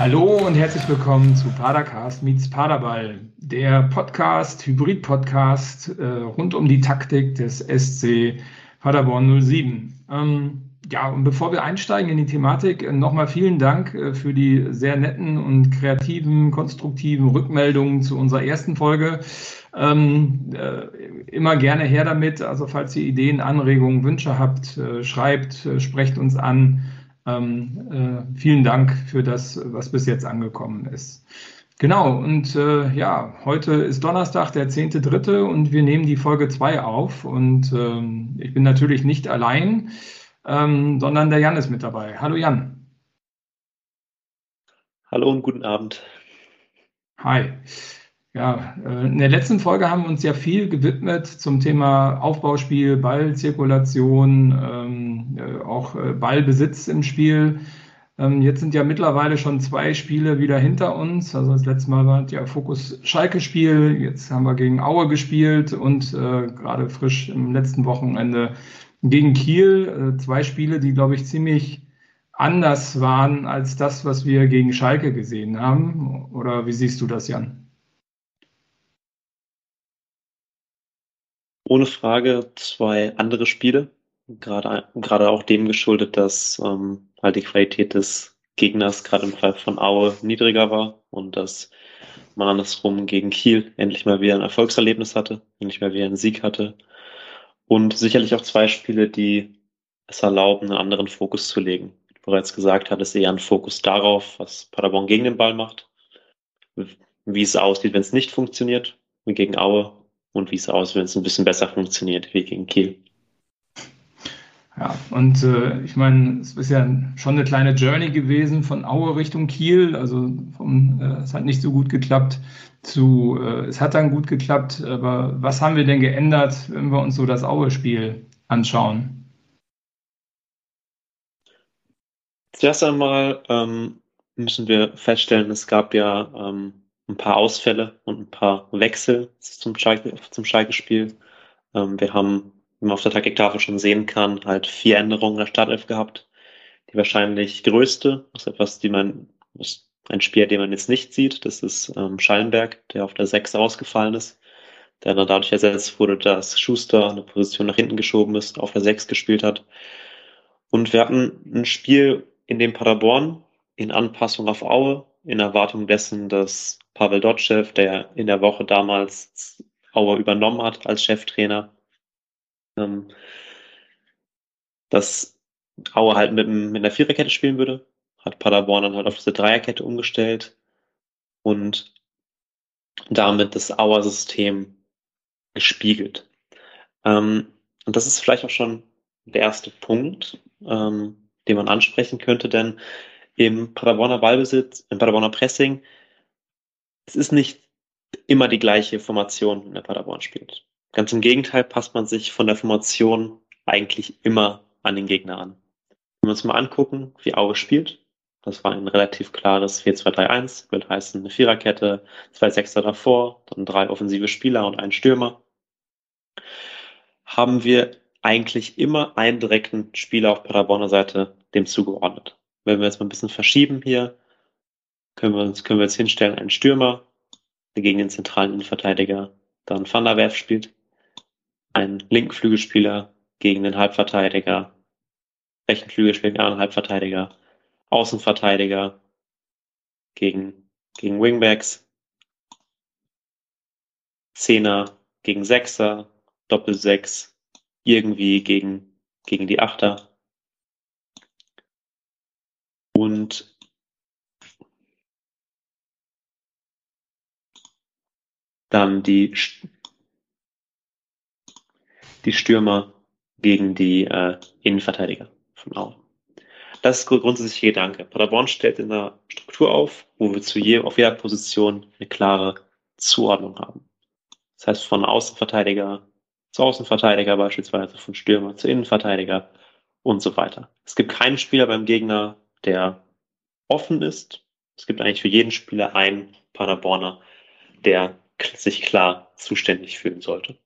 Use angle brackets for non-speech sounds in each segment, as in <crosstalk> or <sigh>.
Hallo und herzlich willkommen zu Padercast meets Paderball, der Podcast, Hybrid-Podcast äh, rund um die Taktik des SC Paderborn 07. Ähm, ja, und bevor wir einsteigen in die Thematik, äh, nochmal vielen Dank äh, für die sehr netten und kreativen, konstruktiven Rückmeldungen zu unserer ersten Folge. Ähm, äh, immer gerne her damit. Also falls ihr Ideen, Anregungen, Wünsche habt, äh, schreibt, äh, sprecht uns an. Ähm, äh, vielen Dank für das, was bis jetzt angekommen ist. Genau, und äh, ja, heute ist Donnerstag, der 10.3. und wir nehmen die Folge 2 auf. Und ähm, ich bin natürlich nicht allein, ähm, sondern der Jan ist mit dabei. Hallo Jan. Hallo und guten Abend. Hi. Ja, äh, in der letzten Folge haben wir uns ja viel gewidmet zum Thema Aufbauspiel, Ballzirkulation, ähm, äh, auch äh, Ballbesitz im Spiel. Ähm, jetzt sind ja mittlerweile schon zwei Spiele wieder hinter uns. Also das letzte Mal war ja Fokus Schalke-Spiel, jetzt haben wir gegen Aue gespielt und gerade frisch im letzten Wochenende gegen Kiel. zwei Spiele, die, glaube ich, ziemlich anders waren als das, was wir gegen Schalke gesehen haben. Oder wie siehst du das, Jan? Ohne Frage zwei andere Spiele. Gerade, gerade auch dem geschuldet, dass ähm, halt die Qualität des Gegners gerade im Fall von Aue niedriger war und dass man andersrum gegen Kiel endlich mal wieder ein Erfolgserlebnis hatte, endlich mal wieder einen Sieg hatte. Und sicherlich auch zwei Spiele, die es erlauben, einen anderen Fokus zu legen. Wie du bereits gesagt hattest, eher ein Fokus darauf, was Paderborn gegen den Ball macht, wie es aussieht, wenn es nicht funktioniert, wie gegen Aue und wie es aussieht, wenn es ein bisschen besser funktioniert wie gegen Kiel. Ja, und äh, ich meine, es ist ja schon eine kleine Journey gewesen von Aue Richtung Kiel. Also vom, äh, es hat nicht so gut geklappt zu, äh, es hat dann gut geklappt. Aber was haben wir denn geändert, wenn wir uns so das Aue-Spiel anschauen? Zuerst einmal ähm, müssen wir feststellen, es gab ja ähm, ein paar Ausfälle und ein paar Wechsel zum Schalke, zum Schalke-Spiel. Ähm, wir haben, wie man auf der Taktiktafel schon sehen kann, halt vier Änderungen in der Startelf gehabt. Die wahrscheinlich größte, ist etwas, die man, ist ein Spieler, den man jetzt nicht sieht, das ist ähm, Schallenberg, der auf der 6 rausgefallen ist, der dann dadurch ersetzt wurde, dass Schuster eine Position nach hinten geschoben ist, auf der 6 gespielt hat. Und wir hatten ein Spiel, in dem Paderborn in Anpassung auf Aue, in Erwartung dessen, dass Pavel Dotschew, der in der Woche damals Aue übernommen hat als Cheftrainer. Ähm, dass Aue halt mit, mit einer Viererkette spielen würde, hat Paderborn dann halt auf diese Dreierkette umgestellt und damit das Auer System gespiegelt. Ähm, und das ist vielleicht auch schon der erste Punkt, ähm, den man ansprechen könnte, denn im Paderborner Ballbesitz, im Paderborner Pressing es ist nicht immer die gleiche Formation, in der Paderborn spielt. Ganz im Gegenteil passt man sich von der Formation eigentlich immer an den Gegner an. Wenn wir uns mal angucken, wie Aue spielt, das war ein relativ klares 4-2-3-1, will heißen eine Viererkette, zwei Sechser davor, dann drei offensive Spieler und einen Stürmer. Haben wir eigentlich immer einen direkten Spieler auf Paderborner Seite dem zugeordnet. Wenn wir jetzt mal ein bisschen verschieben hier, können wir uns, können wir jetzt hinstellen, einen Stürmer, der gegen den zentralen Innenverteidiger dann Van der Werf spielt, einen linken Flügelspieler gegen den Halbverteidiger, rechten Flügelspieler gegen einen Halbverteidiger, Außenverteidiger gegen, gegen Wingbacks, Zehner gegen Sechser, Doppelsechs, irgendwie gegen, gegen die Achter. Und dann die, die Stürmer gegen die äh, Innenverteidiger von Aue. Das ist der Gedanke. Paderborn stellt in der Struktur auf, wo wir zu je, auf jeder Position eine klare Zuordnung haben. Das heißt, von Außenverteidiger zu Außenverteidiger beispielsweise, von Stürmer zu Innenverteidiger und so weiter. Es gibt keinen Spieler beim Gegner, der offen ist. Es gibt eigentlich für jeden Spieler einen Paderborner, der sich klar zuständig fühlen sollte.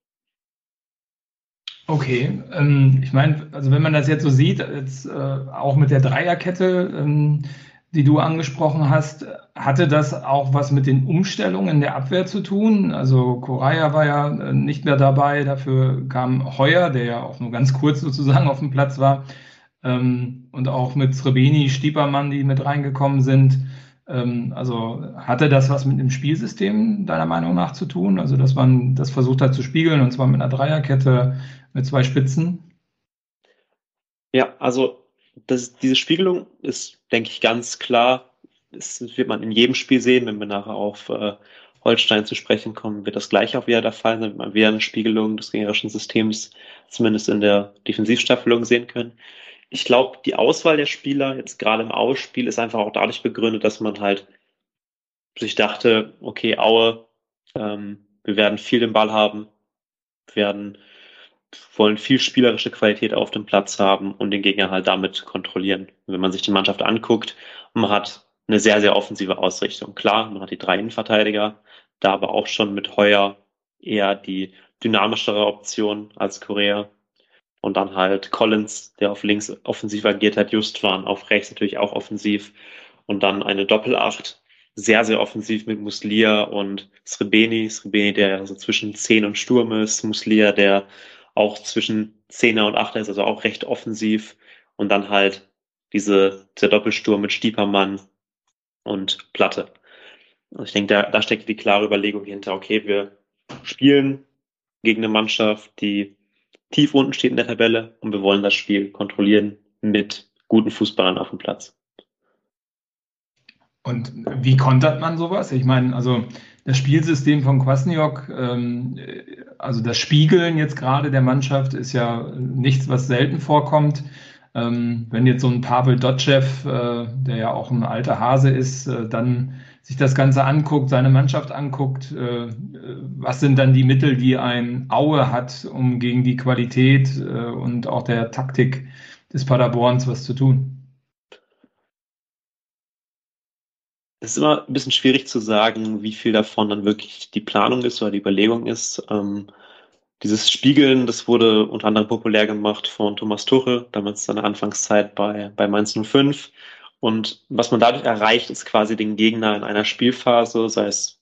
Okay, ähm, ich meine, also wenn man das jetzt so sieht, jetzt, äh, auch mit der Dreierkette, ähm, die du angesprochen hast, hatte das auch was mit den Umstellungen der Abwehr zu tun? Also Correa war ja äh, nicht mehr dabei, dafür kam Heuer, der ja auch nur ganz kurz sozusagen auf dem Platz war. Ähm, und auch mit Srebeni, Stiepermann, die mit reingekommen sind. Ähm, also hatte das was mit dem Spielsystem deiner Meinung nach zu tun? Also dass man das versucht hat zu spiegeln und zwar mit einer Dreierkette mit zwei Spitzen? Ja, also das, diese Spiegelung ist, denke ich, ganz klar. Das wird man in jedem Spiel sehen, wenn wir nachher auf äh, Holstein zu sprechen kommen, wird das gleich auch wieder der Fall sein, wird man wieder eine Spiegelung des gegnerischen Systems zumindest in der Defensivstaffelung sehen können. Ich glaube, die Auswahl der Spieler jetzt gerade im Aue-Spiel ist einfach auch dadurch begründet, dass man halt sich dachte, okay, Aue, ähm, wir werden viel den Ball haben, werden wollen viel spielerische Qualität auf dem Platz haben und den Gegner halt damit kontrollieren. Wenn man sich die Mannschaft anguckt, man hat eine sehr, sehr offensive Ausrichtung. Klar, man hat die drei Innenverteidiger, da aber auch schon mit Heuer eher die dynamischere Option als Korea. Und dann halt Collins, der auf links offensiv agiert hat, just waren auf rechts natürlich auch offensiv. Und dann eine Doppelacht, sehr, sehr offensiv mit Muslia und Srebeni. Srebeni, der so zwischen 10 und Sturm ist. Muslia, der auch zwischen Zehner und Achter ist, also auch recht offensiv. Und dann halt diese, dieser Doppelsturm mit Stiepermann und Platte. Also ich denke, da, da steckt die klare Überlegung hinter, okay, wir spielen gegen eine Mannschaft, die tief unten steht in der Tabelle und wir wollen das Spiel kontrollieren mit guten Fußballern auf dem Platz. Und wie kontert man sowas? Ich meine, also das Spielsystem von Kwasniok, ähm, also das Spiegeln jetzt gerade der Mannschaft ist ja nichts, was selten vorkommt. Ähm, wenn jetzt so ein Pavel Dotschew, äh, der ja auch ein alter Hase ist, äh, dann sich das Ganze anguckt, seine Mannschaft anguckt, äh, was sind dann die Mittel, die ein Aue hat, um gegen die Qualität äh, und auch der Taktik des Paderborns was zu tun? Es ist immer ein bisschen schwierig zu sagen, wie viel davon dann wirklich die Planung ist oder die Überlegung ist. Ähm, dieses Spiegeln, das wurde unter anderem populär gemacht von Thomas Tuchel, damals seine Anfangszeit bei, bei Mainz 05. Und was man dadurch erreicht, ist quasi den Gegner in einer Spielphase, sei es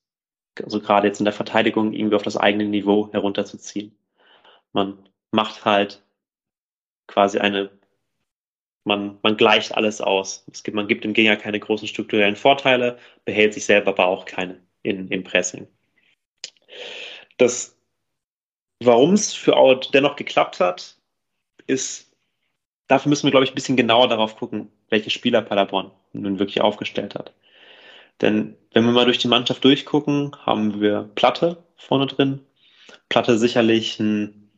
also gerade jetzt in der Verteidigung, irgendwie auf das eigene Niveau herunterzuziehen. Man macht halt quasi eine man, man gleicht alles aus. Es gibt, man gibt dem Gegner keine großen strukturellen Vorteile, behält sich selber aber auch keine in, im Pressing. Das, warum es für Out dennoch geklappt hat, ist, dafür müssen wir, glaube ich, ein bisschen genauer darauf gucken, welche Spieler Paderborn nun wirklich aufgestellt hat. Denn wenn wir mal durch die Mannschaft durchgucken, haben wir Platte vorne drin. Platte sicherlich ein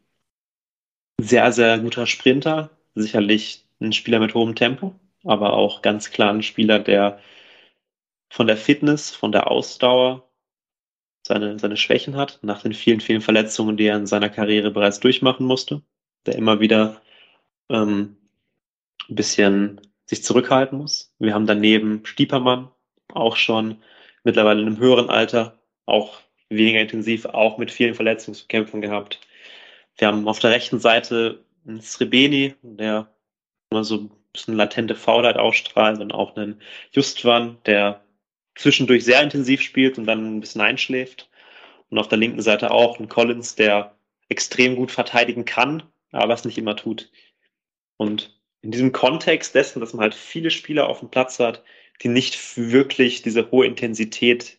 sehr, sehr guter Sprinter, sicherlich ein Spieler mit hohem Tempo, aber auch ganz klar ein Spieler, der von der Fitness, von der Ausdauer seine, seine Schwächen hat, nach den vielen, vielen Verletzungen, die er in seiner Karriere bereits durchmachen musste, der immer wieder ähm, ein bisschen sich zurückhalten muss. Wir haben daneben Stiepermann, auch schon mittlerweile in einem höheren Alter, auch weniger intensiv, auch mit vielen Verletzungen zu kämpfen gehabt. Wir haben auf der rechten Seite einen Srebeni, der immer so ein bisschen latente Faulheit ausstrahlt und auch einen Justwan, der zwischendurch sehr intensiv spielt und dann ein bisschen einschläft. Und auf der linken Seite auch ein Collins, der extrem gut verteidigen kann, aber es nicht immer tut. Und in diesem Kontext dessen, dass man halt viele Spieler auf dem Platz hat, die nicht wirklich diese hohe Intensität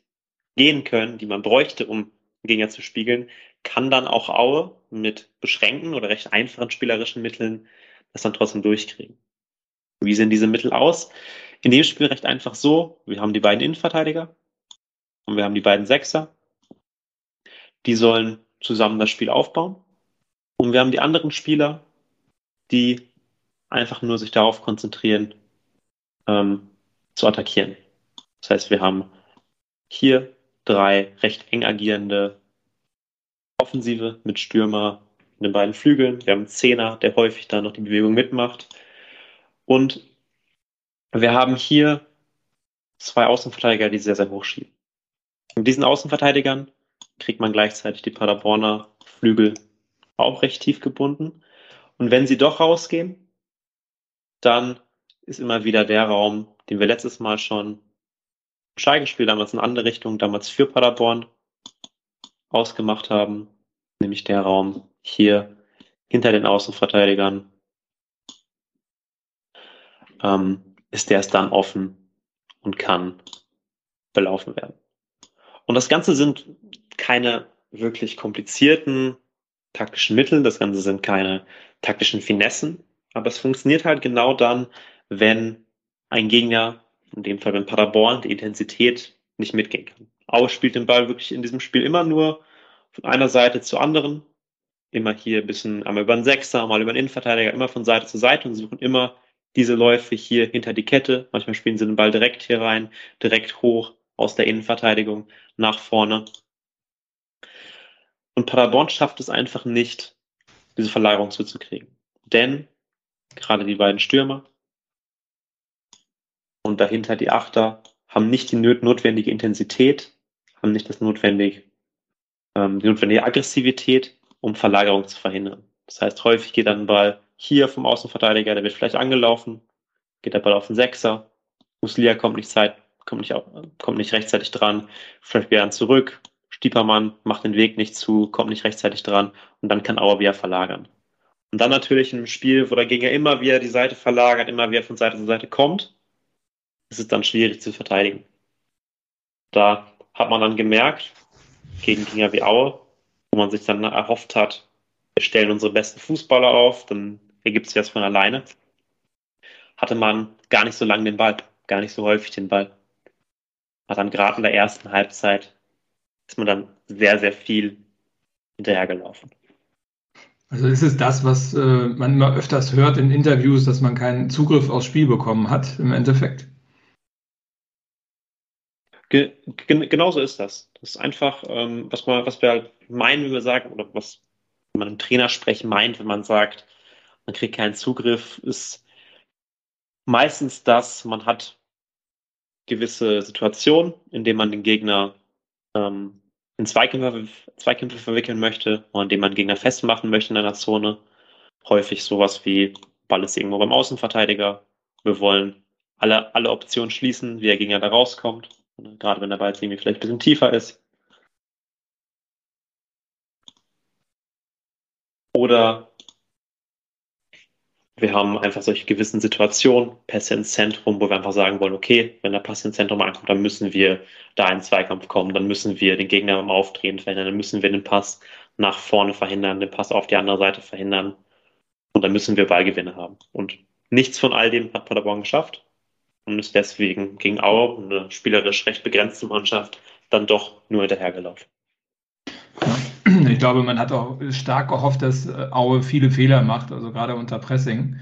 gehen können, die man bräuchte, um Gegner zu spiegeln, kann dann auch Aue mit beschränkten oder recht einfachen spielerischen Mitteln das dann trotzdem durchkriegen. Wie sehen diese Mittel aus? In dem Spiel recht einfach so, wir haben die beiden Innenverteidiger und wir haben die beiden Sechser. Die sollen zusammen das Spiel aufbauen. Und wir haben die anderen Spieler, die einfach nur sich darauf konzentrieren, ähm, zu attackieren. Das heißt, wir haben hier drei recht eng agierende Offensive mit Stürmer, in den beiden Flügeln. Wir haben einen Zehner, der häufig da noch die Bewegung mitmacht. Und wir haben hier zwei Außenverteidiger, die sehr, sehr hoch schieben. Mit diesen Außenverteidigern kriegt man gleichzeitig die Paderborner Flügel auch recht tief gebunden. Und wenn sie doch rausgehen, dann ist immer wieder der Raum, den wir letztes Mal schon im Schalke-Spiel, damals in andere Richtung, damals für Paderborn ausgemacht haben, nämlich der Raum hier hinter den Außenverteidigern, ähm, ist der es dann offen und kann belaufen werden. Und das Ganze sind keine wirklich komplizierten taktischen Mittel, das Ganze sind keine taktischen Finessen, aber es funktioniert halt genau dann, wenn ein Gegner, in dem Fall wenn Paderborn, die Intensität nicht mitgehen kann. Aue spielt den Ball wirklich in diesem Spiel immer nur von einer Seite zur anderen, immer hier ein bisschen einmal über den Sechser, mal über den Innenverteidiger, immer von Seite zu Seite und suchen immer diese Läufe hier hinter die Kette. Manchmal spielen sie den Ball direkt hier rein, direkt hoch aus der Innenverteidigung nach vorne. Und Paderborn schafft es einfach nicht, diese Verlagerung zuzukriegen. Denn gerade die beiden Stürmer und dahinter die Achter haben nicht die notwendige Intensität, haben nicht das notwendige, ähm, die notwendige Aggressivität, um Verlagerung zu verhindern. Das heißt, häufig geht dann ein Ball hier vom Außenverteidiger, der wird vielleicht angelaufen, geht der Ball auf den Sechser, Muslia kommt nicht, Zeit, kommt nicht, kommt nicht rechtzeitig dran, vielleicht wieder zurück, Stiepermann macht den Weg nicht zu, kommt nicht rechtzeitig dran und dann kann Auer wieder verlagern. Und dann natürlich in einem Spiel, wo der Gegner immer wieder die Seite verlagert, immer wieder von Seite zu Seite kommt, ist es dann schwierig zu verteidigen. Da hat man dann gemerkt, gegen Gegner wie Aue, wo man sich dann erhofft hat, wir stellen unsere besten Fußballer auf, dann ergibt sich das von alleine. Hatte man gar nicht so lange den Ball, gar nicht so häufig den Ball. Hat dann gerade in der ersten Halbzeit ist man dann sehr, sehr viel hinterhergelaufen. Also ist es das, was äh, man immer öfters hört in Interviews, dass man keinen Zugriff aufs Spiel bekommen hat, im Endeffekt? Ge gen genauso ist das. Das ist einfach, ähm, was, man, was wir halt meinen, wenn wir sagen, oder was man im Trainersprech meint, wenn man sagt, man kriegt keinen Zugriff, ist meistens das, man hat gewisse Situationen, in denen man den Gegner ähm, in Zweikämpfe, Zweikämpfe verwickeln möchte oder indem man den Gegner festmachen möchte in einer Zone. Häufig sowas wie Ball ist irgendwo beim Außenverteidiger. Wir wollen alle, alle Optionen schließen, wie der Gegner da rauskommt. Gerade wenn der Ball jetzt irgendwie vielleicht ein bisschen tiefer ist. Oder wir haben einfach solche gewissen Situationen, Pässe ins Zentrum, wo wir einfach sagen wollen, okay, wenn der Pass ins Zentrum ankommt, dann müssen wir da in Zweikampf kommen, dann müssen wir den Gegner beim Aufdrehen verhindern, dann müssen wir den Pass nach vorne verhindern, den Pass auf die andere Seite verhindern und dann müssen wir Ballgewinne haben. Und nichts von all dem hat Paderborn geschafft und ist deswegen gegen Aue, eine spielerisch recht begrenzte Mannschaft, dann doch nur hinterhergelaufen. <clears throat> Ich glaube, man hat auch stark gehofft, dass äh, Aue viele Fehler macht, also gerade unter Pressing.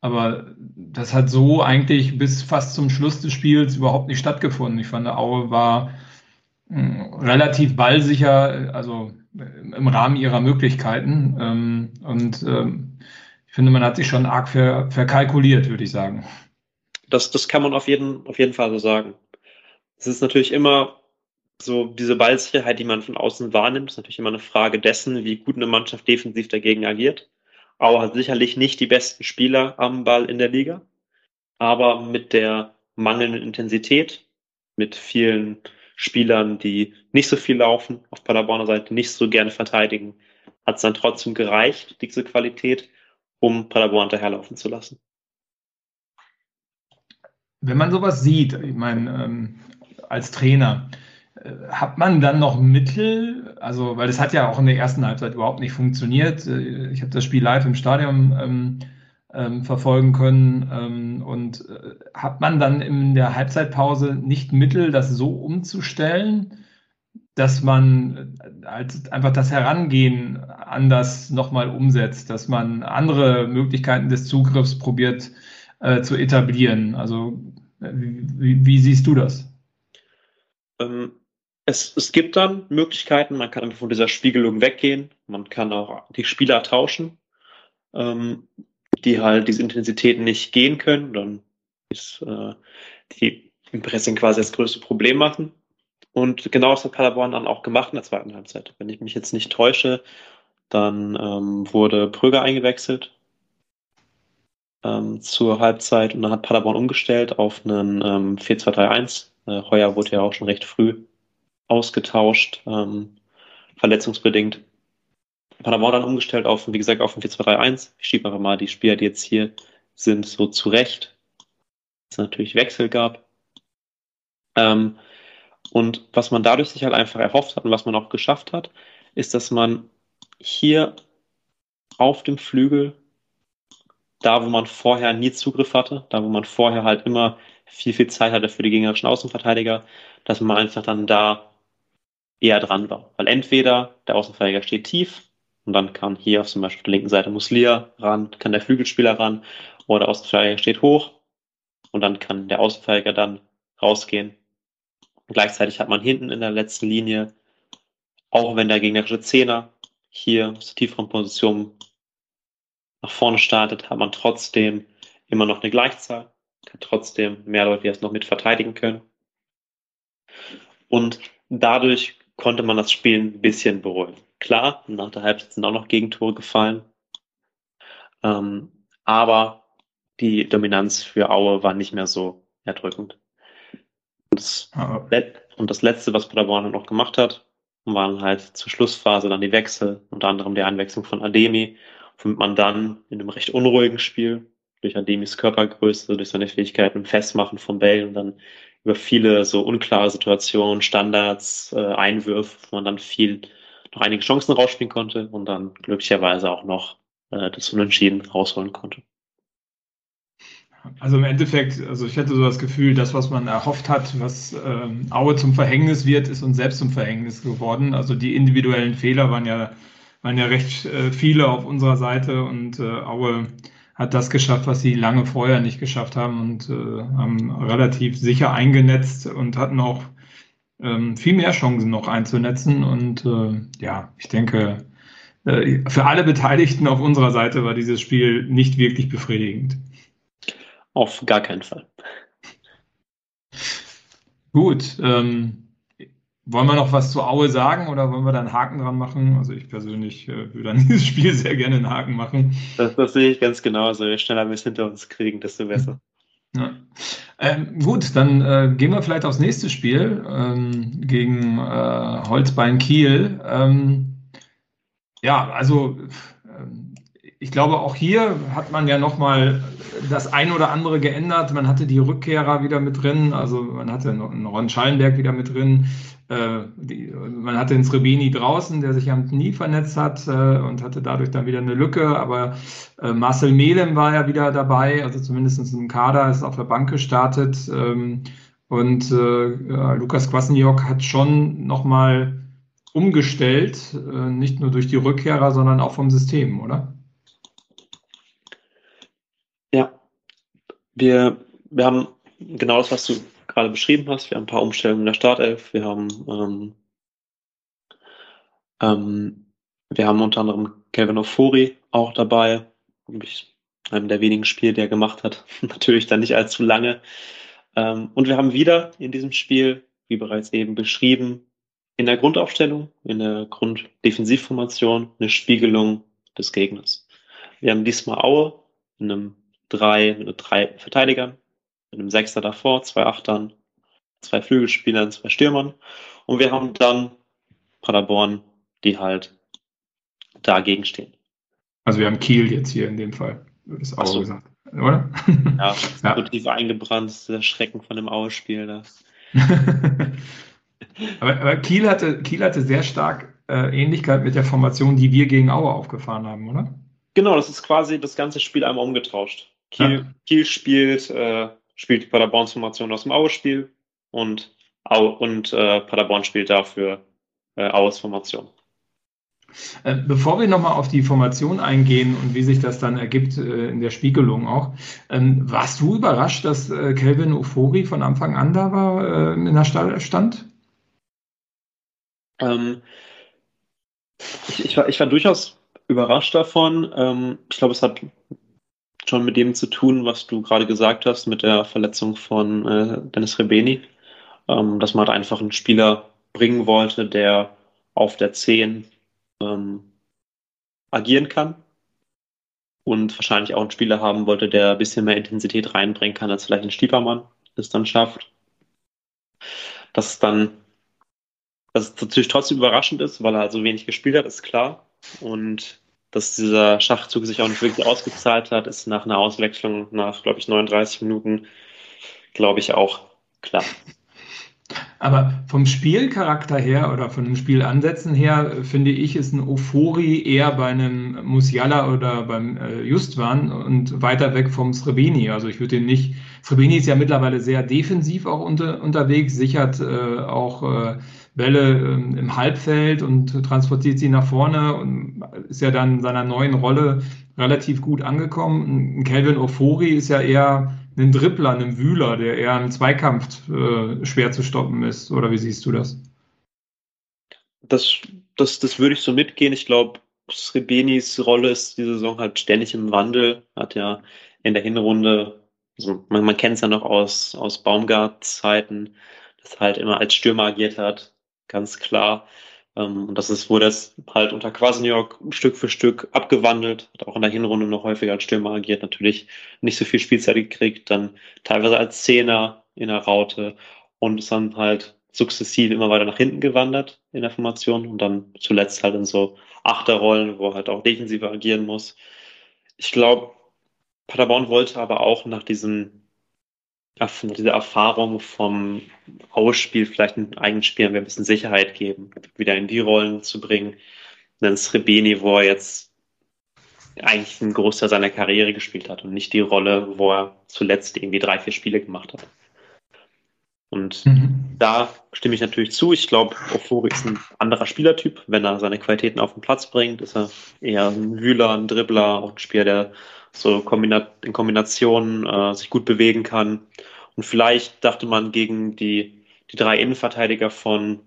Aber das hat so eigentlich bis fast zum Schluss des Spiels überhaupt nicht stattgefunden. Ich fand, Aue war hm, relativ ballsicher, also äh, im Rahmen ihrer Möglichkeiten. Ähm, und ähm, ich finde, man hat sich schon arg ver, verkalkuliert, würde ich sagen. Das, das kann man auf jeden, auf jeden Fall so sagen. Es ist natürlich immer so diese Ballsicherheit, die man von außen wahrnimmt, ist natürlich immer eine Frage dessen, wie gut eine Mannschaft defensiv dagegen agiert. Auer hat sicherlich nicht die besten Spieler am Ball in der Liga, aber mit der mangelnden Intensität, mit vielen Spielern, die nicht so viel laufen, auf Paderborner Seite nicht so gerne verteidigen, hat es dann trotzdem gereicht, diese Qualität, um Paderborn hinterherlaufen zu lassen. Wenn man sowas sieht, ich meine, ähm, als Trainer, hat man dann noch Mittel, also weil das hat ja auch in der ersten Halbzeit überhaupt nicht funktioniert. Äh, ich habe das Spiel live im Stadion ähm, ähm, verfolgen können ähm, und äh, hat man dann in der Halbzeitpause nicht Mittel, das so umzustellen, dass man halt einfach das Herangehen anders nochmal umsetzt, dass man andere Möglichkeiten des Zugriffs probiert äh, zu etablieren. Also wie, wie, siehst du das? Ähm, es, es gibt dann Möglichkeiten, man kann von dieser Spiegelung weggehen, man kann auch die Spieler tauschen, ähm, die halt diese Intensität nicht gehen können, dann ist äh, die im Pressing quasi das größte Problem machen. Und genau das hat Paderborn dann auch gemacht in der zweiten Halbzeit. Wenn ich mich jetzt nicht täusche, dann ähm, wurde Pröger eingewechselt. ähm, zur Halbzeit und dann hat Paderborn umgestellt auf einen ähm, 4-2-3-1. Äh, Heuer wurde ja auch schon recht früh ausgetauscht, ähm, verletzungsbedingt. Paderborn dann umgestellt auf, wie gesagt, auf ein 4-2-3-1. Ich schiebe einfach mal die Spieler, die jetzt hier sind, so zurecht. Es natürlich Wechsel gab. Ähm, und was man dadurch sich halt einfach erhofft hat und was man auch geschafft hat, ist, dass man hier auf dem Flügel, da wo man vorher nie Zugriff hatte, da wo man vorher halt immer viel, viel Zeit hatte für die gegnerischen Außenverteidiger, dass man einfach dann da eher dran war. Weil entweder der Außenverteidiger steht tief und dann kann hier auf zum Beispiel der linken Seite Muslia ran, kann der Flügelspieler ran, oder der Außenverteidiger steht hoch und dann kann der Außenverteidiger dann rausgehen. Und gleichzeitig hat man hinten in der letzten Linie, auch wenn der gegnerische Zehner hier aus der tieferen Position nach vorne startet, hat man trotzdem immer noch eine Gleichzahl, kann trotzdem mehr Leute jetzt noch mit verteidigen können. Und dadurch konnte man das Spiel ein bisschen beruhigen. Klar, nach der Halbzeit sind auch noch Gegentore gefallen. Ähm, aber die Dominanz für Aue war nicht mehr so erdrückend. Und das, und das Letzte, was Paderborn noch gemacht hat, waren halt zur Schlussphase dann die Wechsel, unter anderem die Einwechslung von Ademi, womit man dann in einem recht unruhigen Spiel durch Ademis Körpergröße, durch seine Fähigkeiten im Festmachen von Bällen und dann über viele so unklare Situationen, Standards, äh, Einwürfe, wo man dann viel noch einige Chancen rausspielen konnte und dann glücklicherweise auch noch äh, das Unentschieden rausholen konnte. Also im Endeffekt, also ich hätte so das Gefühl, das, was man erhofft hat, was ähm, Aue zum Verhängnis wird, ist uns selbst zum Verhängnis geworden. Also die individuellen Fehler waren ja, waren ja recht äh, viele auf unserer Seite und äh, Aue hat das geschafft, was sie lange vorher nicht geschafft haben und äh, haben relativ sicher eingenetzt und hatten auch ähm, viel mehr Chancen noch einzunetzen. Und äh, ja, ich denke, äh, für alle Beteiligten auf unserer Seite war dieses Spiel nicht wirklich befriedigend. Auf gar keinen Fall. Gut. Ähm, wollen wir noch was zu Aue sagen oder wollen wir da einen Haken dran machen? Also ich persönlich äh, würde an <laughs> dieses Spiel sehr gerne einen Haken machen. Das, das sehe ich ganz genau. Also je schneller wir es hinter uns kriegen, desto besser. Ja. Ähm, gut, dann äh, gehen wir vielleicht aufs nächste Spiel ähm, gegen äh, Holzbein Kiel. Ähm, ja, also ich glaube, auch hier hat man ja nochmal das ein oder andere geändert. Man hatte die Rückkehrer wieder mit drin, also man hatte einen Ron Schallenberg wieder mit drin. Äh, man hatte den Srebeni draußen, der sich am Knie vernetzt hat äh, und hatte dadurch dann wieder eine Lücke. Aber äh, Marcel Melem war ja wieder dabei, also zumindest im Kader, ist auf der Bank gestartet. Ähm, und Lukas Kwasniok hat schon nochmal umgestellt, nicht nur durch die Rückkehrer, sondern auch vom System, oder? Wir, wir haben genau das, was du gerade beschrieben hast. Wir haben ein paar Umstellungen in der Startelf. Wir haben, ähm, ähm, wir haben unter anderem Kevin Ofori auch dabei. Einem der wenigen Spiele, die er gemacht hat. <laughs> Natürlich dann nicht allzu lange. Ähm, und wir haben wieder in diesem Spiel, wie bereits eben beschrieben, in der Grundaufstellung, in der Grunddefensivformation eine Spiegelung des Gegners. Wir haben diesmal Aue in einem drei, mit drei Verteidigern, mit einem Sechser davor, zwei Achtern, zwei Flügelspielern, zwei Stürmern. Und wir haben dann Paderborn, die halt dagegen stehen. Also wir haben Kiel jetzt hier in dem Fall, wird es auch so. gesagt, oder? Ja, <laughs> ja. so tief eingebrannt, der Schrecken von dem Aue-Spiel. Da. <laughs> aber, aber, Kiel, hatte, Kiel hatte sehr stark äh, Ähnlichkeit mit der Formation, die wir gegen Aue aufgefahren haben, oder? Genau, das ist quasi das ganze Spiel einmal umgetauscht. Kiel, ja. Kiel spielt, äh, spielt die Paderborns Formation aus dem Aue-Spiel und, Au und äh, Paderborn spielt dafür äh, Aues Formation. Äh, bevor wir nochmal auf die Formation eingehen und wie sich das dann ergibt äh, in der Spiegelung auch, ähm, warst du überrascht, dass äh, Kelvin Ofori von Anfang an da war, in der Stand? Ähm, ich, ich, war, ich war durchaus überrascht davon. Ähm, ich glaube, es hat schon mit dem zu tun, was du gerade gesagt hast, mit der Verletzung von äh, Dennis Rebeni, ähm, dass man halt einfach einen Spieler bringen wollte, der auf der 10 ähm, agieren kann. und wahrscheinlich auch einen Spieler haben wollte, der ein bisschen mehr Intensität reinbringen kann, als vielleicht ein Stiepermann es dann schafft. Dass es dann, dass es natürlich trotzdem überraschend ist, weil er so wenig gespielt hat, ist klar. Und dass dieser Schachzug sich auch nicht wirklich ausgezahlt hat, ist nach einer Auswechslung nach, glaube ich, 39 Minuten, glaube ich, auch klar. Aber vom Spielcharakter her oder von den Spielansätzen her, finde ich, ist ein Ofori eher bei einem Musiala oder beim äh, Justwan und weiter weg vom Srebeni. Also ich würde den nicht. Srebeni ist ja mittlerweile sehr defensiv auch unter, unterwegs, sichert äh, auch äh, Bälle äh, im Halbfeld und transportiert sie nach vorne und ist ja dann in seiner neuen Rolle relativ gut angekommen. Ein Calvin Ofori ist ja eher einen Dribbler, einen Wühler, der eher im Zweikampf äh, schwer zu stoppen ist. Oder wie siehst du das? Das, das, das würde ich so mitgehen. Ich glaube, Srebenis Rolle ist diese Saison halt ständig im Wandel. Hat ja in der Hinrunde, also man, man kennt es ja noch aus, aus Baumgart-Zeiten, dass er halt immer als Stürmer agiert hat, ganz klar. Ähm, und das ist, wurde es halt unter Quasniok Stück für Stück abgewandelt, hat auch in der Hinrunde noch häufiger als Stürmer agiert, natürlich nicht so viel Spielzeit gekriegt, dann teilweise als Zehner in der Raute und ist dann halt sukzessiv immer weiter nach hinten gewandert in der Formation und dann zuletzt halt in so Achterrollen, wo er halt auch defensiver agieren muss. Ich glaube, Paderborn wollte aber auch nach diesem diese Erfahrung vom Ausspiel, vielleicht ein eigenes Spiel, ein bisschen Sicherheit geben, wieder in die Rollen zu bringen. Dann Srebeni, wo er jetzt eigentlich einen Großteil seiner Karriere gespielt hat und nicht die Rolle, wo er zuletzt irgendwie drei, vier Spiele gemacht hat. Und mhm. da stimme ich natürlich zu. Ich glaube, Ofori ist ein anderer Spielertyp. Wenn er seine Qualitäten auf den Platz bringt, ist er eher ein Wühler, ein Dribbler, auch ein Spieler, der so in Kombination äh, sich gut bewegen kann. Und vielleicht dachte man gegen die, die drei Innenverteidiger von,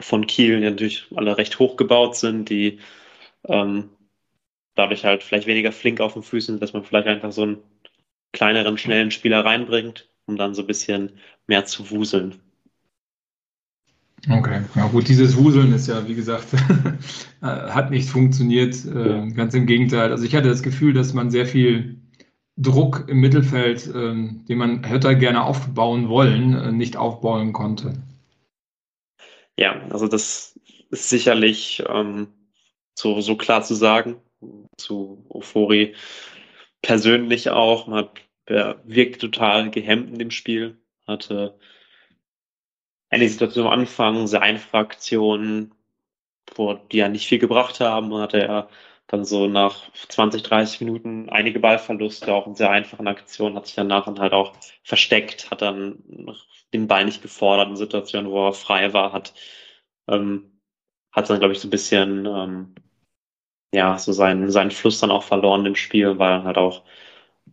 von Kiel, die natürlich alle recht hoch gebaut sind, die ähm, dadurch halt vielleicht weniger flink auf den Füßen, dass man vielleicht einfach so einen kleineren, schnellen Spieler reinbringt, um dann so ein bisschen mehr zu wuseln. Okay, ja gut, dieses Wuseln ist ja, wie gesagt, <laughs> hat nicht funktioniert. Äh, ganz im Gegenteil. Also ich hatte das Gefühl, dass man sehr viel Druck im Mittelfeld, äh, den man hätte gerne aufbauen wollen, äh, nicht aufbauen konnte. Ja, also das ist sicherlich ähm, so, so klar zu sagen. Zu Euphorie persönlich auch. Man hat, wirkt total gehemmt in dem Spiel, hatte eine Situation am Anfang, Aktionen, wo die ja nicht viel gebracht haben, hatte er dann so nach 20, 30 Minuten einige Ballverluste, auch in sehr einfachen Aktionen, hat sich danach dann halt auch versteckt, hat dann den Ball nicht gefordert in Situationen, wo er frei war, hat, ähm, hat dann, glaube ich, so ein bisschen, ähm, ja, so seinen, seinen Fluss dann auch verloren im Spiel, weil dann halt auch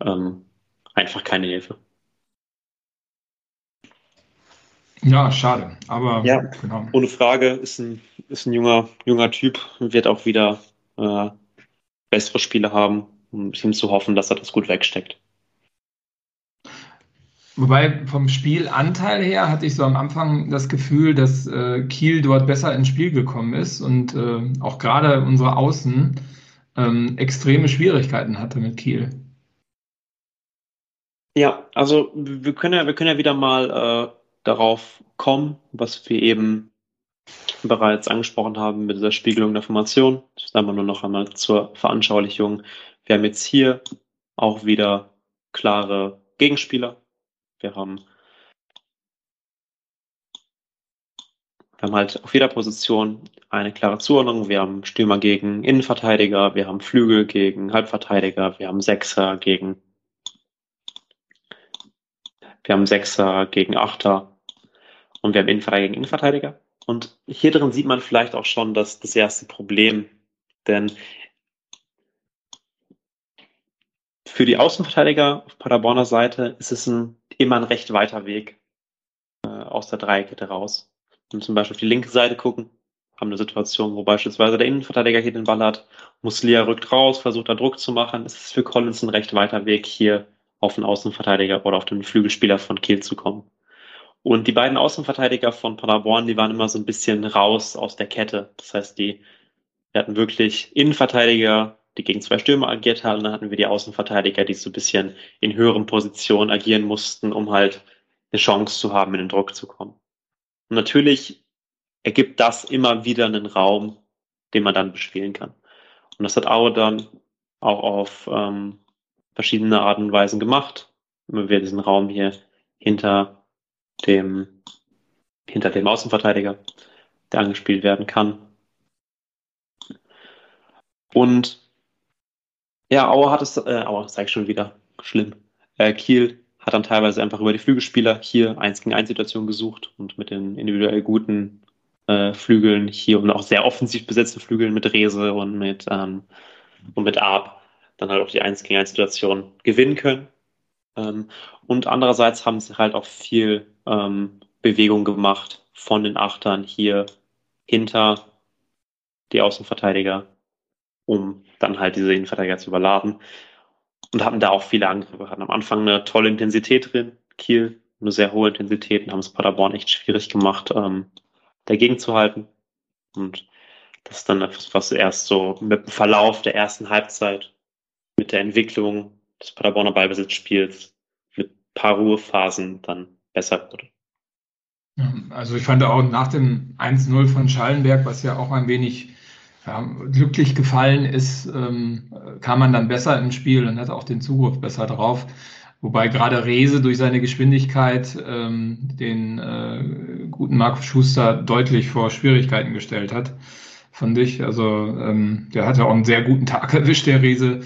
ähm, einfach keine Hilfe. Ja, schade. Aber ja, genau. ohne Frage ist ein, ist ein junger, junger Typ, wird auch wieder äh, bessere Spiele haben, um ihm zu hoffen, dass er das gut wegsteckt. Wobei vom Spielanteil her hatte ich so am Anfang das Gefühl, dass äh, Kiel dort besser ins Spiel gekommen ist und äh, auch gerade unsere Außen ähm, extreme Schwierigkeiten hatte mit Kiel. Ja, also wir können ja, wir können ja wieder mal äh, darauf kommen, was wir eben bereits angesprochen haben mit dieser Spiegelung der Formation. Das sagen wir nur noch einmal zur Veranschaulichung. Wir haben jetzt hier auch wieder klare Gegenspieler. Wir haben, wir haben halt auf jeder Position eine klare Zuordnung. Wir haben Stürmer gegen Innenverteidiger, wir haben Flügel gegen Halbverteidiger, wir haben Sechser gegen wir haben Sechser gegen Achter und wir haben Innenverteidiger gegen Innenverteidiger. Und hier drin sieht man vielleicht auch schon das, das erste Problem. Denn für die Außenverteidiger auf Paderborner Seite ist es ein, immer ein recht weiter Weg äh, aus der Dreierkette raus. Wenn wir zum Beispiel auf die linke Seite gucken, haben eine Situation, wo beispielsweise der Innenverteidiger hier den Ball hat, Muslia rückt raus, versucht da Druck zu machen. Es ist für Collins ein recht weiter Weg, hier auf den Außenverteidiger oder auf den Flügelspieler von Kiel zu kommen. Und die beiden Außenverteidiger von Paderborn, die waren immer so ein bisschen raus aus der Kette. Das heißt, die wir hatten wirklich Innenverteidiger, die gegen zwei Stürmer agiert haben. Dann hatten wir die Außenverteidiger, die so ein bisschen in höheren Positionen agieren mussten, um halt eine Chance zu haben, in den Druck zu kommen. Und natürlich ergibt das immer wieder einen Raum, den man dann bespielen kann. Und das hat Aue dann auch auf ähm, verschiedene Arten und Weisen gemacht. Immer wieder diesen Raum hier hinter dem, hinter dem Außenverteidiger, der angespielt werden kann. Und ja, Aue hat es, äh, Aue, sag ich schon wieder, schlimm. Äh, Kiel hat dann teilweise einfach über die Flügelspieler hier 1 gegen 1 Situationen gesucht und mit den individuell guten äh, Flügeln hier und auch sehr offensiv besetzten Flügeln mit Rese und mit, ähm, und mit Arp dann halt auch die 1 gegen 1 Situation gewinnen können. Ähm, und andererseits haben sie halt auch viel ähm, Bewegung gemacht von den Achtern hier hinter die Außenverteidiger, um dann halt diese Innenverteidiger zu überladen. Und hatten da auch viele Angriffe. Hatten am Anfang eine tolle Intensität drin, Kiel, eine sehr hohe Intensität und haben es Paderborn echt schwierig gemacht, ähm, dagegen zu halten. Und das ist dann etwas, was erst so mit dem Verlauf der ersten Halbzeit, mit der Entwicklung des Paderborner Ballbesitzspiels, mit paar Ruhephasen dann besser wurde. Also ich fand auch nach dem 1-0 von Schallenberg, was ja auch ein wenig ja, glücklich gefallen ist, ähm, kam man dann besser im Spiel und hat auch den Zugriff besser drauf. Wobei gerade Rese durch seine Geschwindigkeit ähm, den äh, guten Markus Schuster deutlich vor Schwierigkeiten gestellt hat, fand ich. Also ähm, der hatte auch einen sehr guten Tag <laughs> erwischt, der Rese.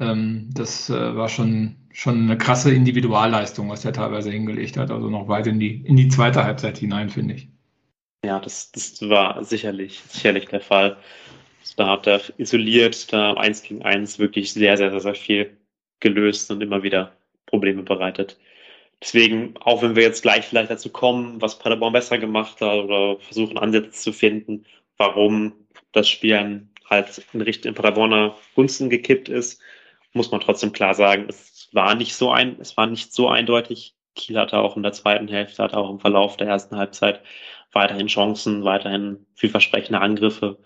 Ähm, das äh, war schon, schon eine krasse Individualleistung, was er teilweise hingelegt hat. Also noch weit in die, in die zweite Halbzeit hinein, finde ich. Ja, das, das war sicherlich, sicherlich der Fall. Da hat er isoliert, da eins gegen eins wirklich sehr, sehr, sehr, sehr viel gelöst und immer wieder Probleme bereitet. Deswegen, auch wenn wir jetzt gleich vielleicht dazu kommen, was Paderborn besser gemacht hat oder versuchen Ansätze zu finden, warum das Spiel halt in Richtung Paderborner Gunsten gekippt ist, muss man trotzdem klar sagen, es war nicht so ein, es war nicht so eindeutig. Kiel hatte auch in der zweiten Hälfte, hatte auch im Verlauf der ersten Halbzeit weiterhin Chancen, weiterhin vielversprechende Angriffe.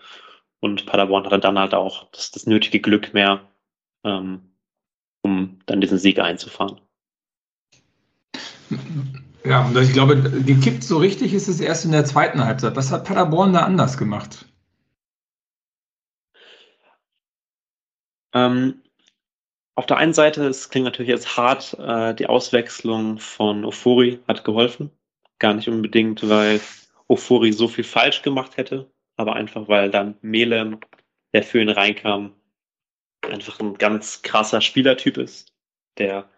Und Paderborn hatte dann halt auch das, das nötige Glück mehr, ähm, um dann diesen Sieg einzufahren. Ja, und ich glaube, gekippt so richtig ist es erst in der zweiten Halbzeit. Was hat Paderborn da anders gemacht? Ähm, auf der einen Seite, es klingt natürlich jetzt hart, äh, die Auswechslung von Ofori hat geholfen. Gar nicht unbedingt, weil Ofori so viel falsch gemacht hätte, aber einfach, weil dann Melem, der für ihn reinkam, einfach ein ganz krasser Spielertyp ist, der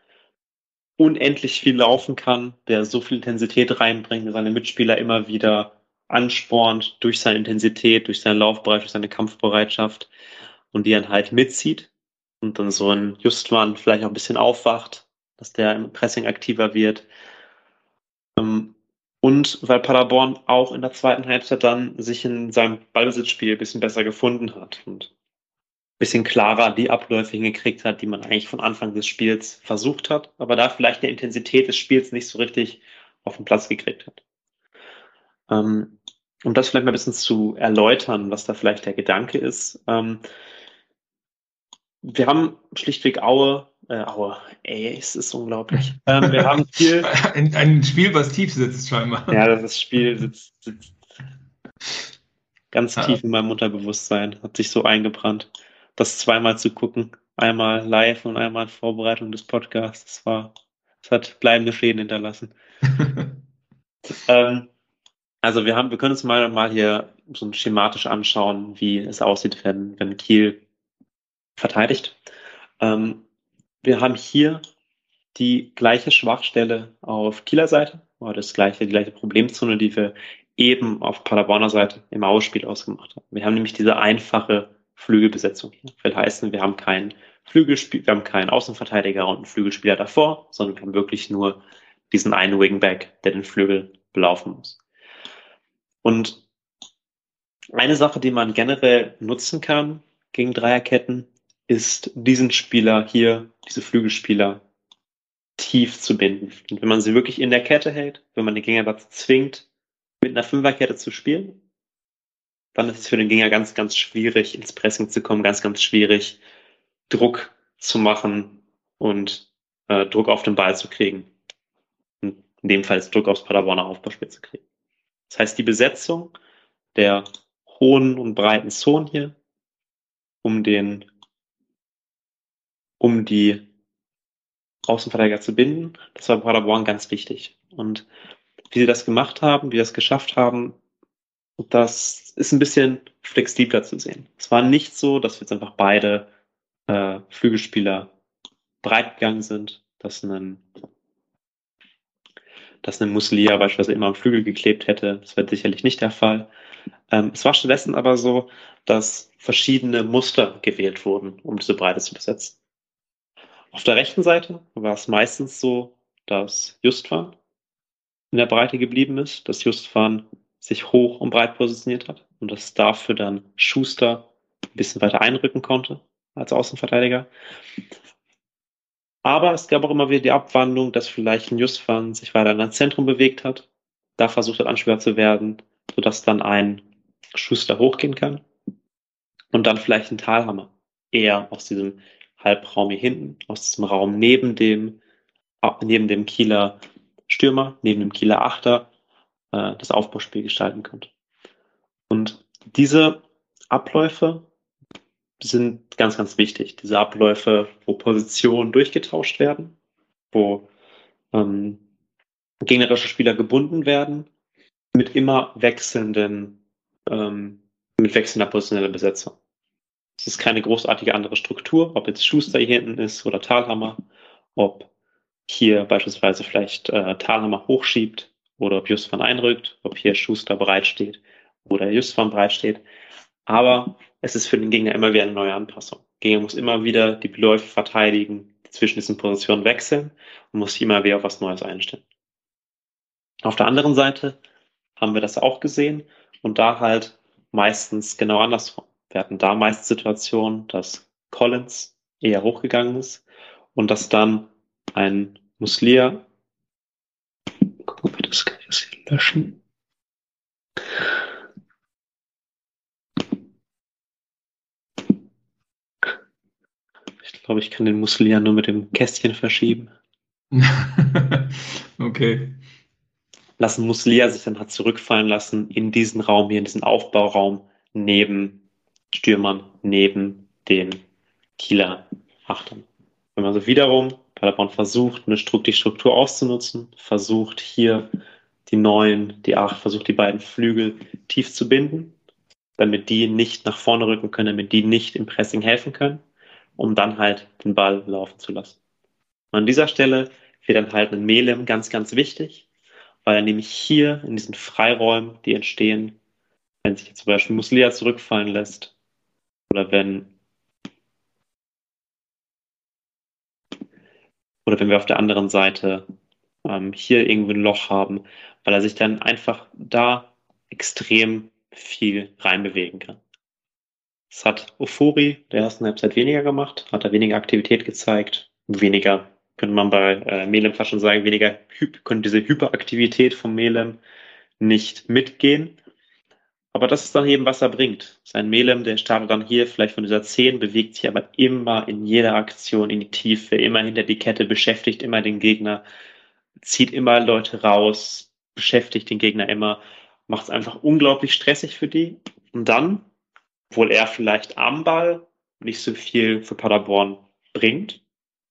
unendlich viel laufen kann, der so viel Intensität reinbringt, seine Mitspieler immer wieder anspornt durch seine Intensität, durch seinen Laufbereich, durch seine Kampfbereitschaft und die dann halt mitzieht und dann so ein Justmann vielleicht auch ein bisschen aufwacht, dass der im Pressing aktiver wird. Ähm, und weil Paderborn auch in der zweiten Halbzeit dann sich in seinem Ballbesitzspiel ein bisschen besser gefunden hat und bisschen klarer die Abläufe hingekriegt hat, die man eigentlich von Anfang des Spiels versucht hat, aber da vielleicht eine Intensität des Spiels nicht so richtig auf den Platz gekriegt hat. Ähm, um das vielleicht mal ein bisschen zu erläutern, was da vielleicht der Gedanke ist. Wir haben schlichtweg Aue, äh, Aue, ey, es ist unglaublich. <laughs> Ähm, wir haben viel. <laughs> Ein, ein, Spiel, was tief sitzt, scheinbar. Ja, das Spiel sitzt, sitzt ganz ja. tief in meinem Unterbewusstsein, hat sich so eingebrannt das zweimal zu gucken. Einmal live und einmal in Vorbereitung des Podcasts. Das war, das hat bleibende Schäden hinterlassen. <laughs> ähm, also wir haben, wir können uns mal, mal hier so schematisch anschauen, wie es aussieht, wenn, wenn Kiel verteidigt. Ähm, wir haben hier die gleiche Schwachstelle auf Kieler Seite, oder das gleiche, die gleiche Problemzone, die wir eben auf Paderborner Seite im Ausspiel ausgemacht haben. Wir haben nämlich diese einfache Flügelbesetzung. Will heißen, wir haben keinen Flügelspiel, wir haben keinen Außenverteidiger und einen Flügelspieler davor, sondern wir haben wirklich nur diesen einen Wingback, der den Flügel belaufen muss. Und eine Sache, die man generell nutzen kann gegen Dreierketten, ist diesen Spieler hier, diese Flügelspieler, tief zu binden. Und wenn man sie wirklich in der Kette hält, wenn man den Gegner dazu zwingt, mit einer Fünferkette zu spielen, dann ist es für den Gegner ganz, ganz schwierig, ins Pressing zu kommen, ganz, ganz schwierig, Druck zu machen und äh, Druck auf den Ball zu kriegen. in dem Fall ist Druck aufs Paderborner Aufbauspiel zu kriegen. Das heißt, die Besetzung der hohen und breiten Zonen hier um den, um die Außenverteidiger zu binden, das war Paderborn ganz wichtig. Und wie sie das gemacht haben, wie sie das geschafft haben, das ist ein bisschen flexibler zu sehen. Es war nicht so, dass jetzt einfach beide äh, Flügelspieler breit gegangen sind, dass ein, dass ein Muslia beispielsweise immer am Flügel geklebt hätte. Das wäre sicherlich nicht der Fall. Ähm, es war stattdessen aber so, dass verschiedene Muster gewählt wurden, um diese Breite zu besetzen. Auf der rechten Seite war es meistens so, dass Justwan in der Breite geblieben ist, dass Justwan sich hoch und breit positioniert hat und dass dafür dann Schuster ein bisschen weiter einrücken konnte als Außenverteidiger. Aber es gab auch immer wieder die Abwandlung, dass vielleicht ein Justwan sich weiter in das Zentrum bewegt hat, da versucht hat, Anspieler zu werden, sodass dann ein Schuster hochgehen kann und dann vielleicht ein Talhammer eher aus diesem Halbraum hier hinten, aus diesem Raum neben dem, neben dem Kieler Stürmer, neben dem Kieler Achter äh, das Aufbauspiel gestalten könnte. Und diese Abläufe sind ganz, ganz wichtig. Diese Abläufe, wo Positionen durchgetauscht werden, wo ähm, gegnerische Spieler gebunden werden, mit immer wechselnden, ähm, mit wechselnder positioneller Besetzung. Es ist keine großartige andere Struktur, ob jetzt Schuster hier hinten ist oder Talhammer, ob hier beispielsweise vielleicht äh, Talhammer hochschiebt oder ob Justvan einrückt, ob hier Schuster bereitsteht oder Justvan bereitsteht. Aber es ist für den Gegner immer wieder eine neue Anpassung. Der Gegner muss immer wieder die Läufe verteidigen, zwischen diesen Positionen wechseln und muss immer wieder auf was Neues einstellen. Auf der anderen Seite haben wir das auch gesehen und da halt meistens genau andersrum. Wir hatten da meist Situationen, dass Collins eher hochgegangen ist und dass dann ein Muslier, gucken wir das, das hier löschen? Ich glaube, ich kann den Muslier nur mit dem Kästchen verschieben. <laughs> okay. Lassen Muslier sich dann hat zurückfallen lassen in diesen Raum hier, in diesen Aufbauraum neben Stürmern, neben den Kieler Achtern. Wenn man so wiederum Paderborn versucht, eine Struktur, die Struktur auszunutzen, versucht hier die neuen, die acht, versucht die beiden Flügel tief zu binden, damit die nicht nach vorne rücken können, damit die nicht im Pressing helfen können, um dann halt den Ball laufen zu lassen. Und an dieser Stelle wird dann halt ein Melem ganz, ganz wichtig, weil er nämlich hier in diesen Freiräumen, die entstehen, wenn sich jetzt zum Beispiel Muslia zurückfallen lässt oder wenn oder wenn wir auf der anderen Seite ähm, hier irgendwo ein Loch haben, weil er sich dann einfach da extrem viel reinbewegen kann. Das hat Ofori der ersten Halbzeit weniger gemacht, hat er weniger Aktivität gezeigt, weniger, könnte man bei äh, Melem fast schon sagen, weniger könnte diese Hyperaktivität von Melem nicht mitgehen. Aber das ist dann eben, was er bringt. Sein Melem, der startet dann hier vielleicht von dieser 10, bewegt sich aber immer in jeder Aktion in die Tiefe, immer hinter die Kette, beschäftigt immer den Gegner, zieht immer Leute raus, beschäftigt den Gegner immer, macht es einfach unglaublich stressig für die. Und dann, obwohl er vielleicht am Ball nicht so viel für Paderborn bringt,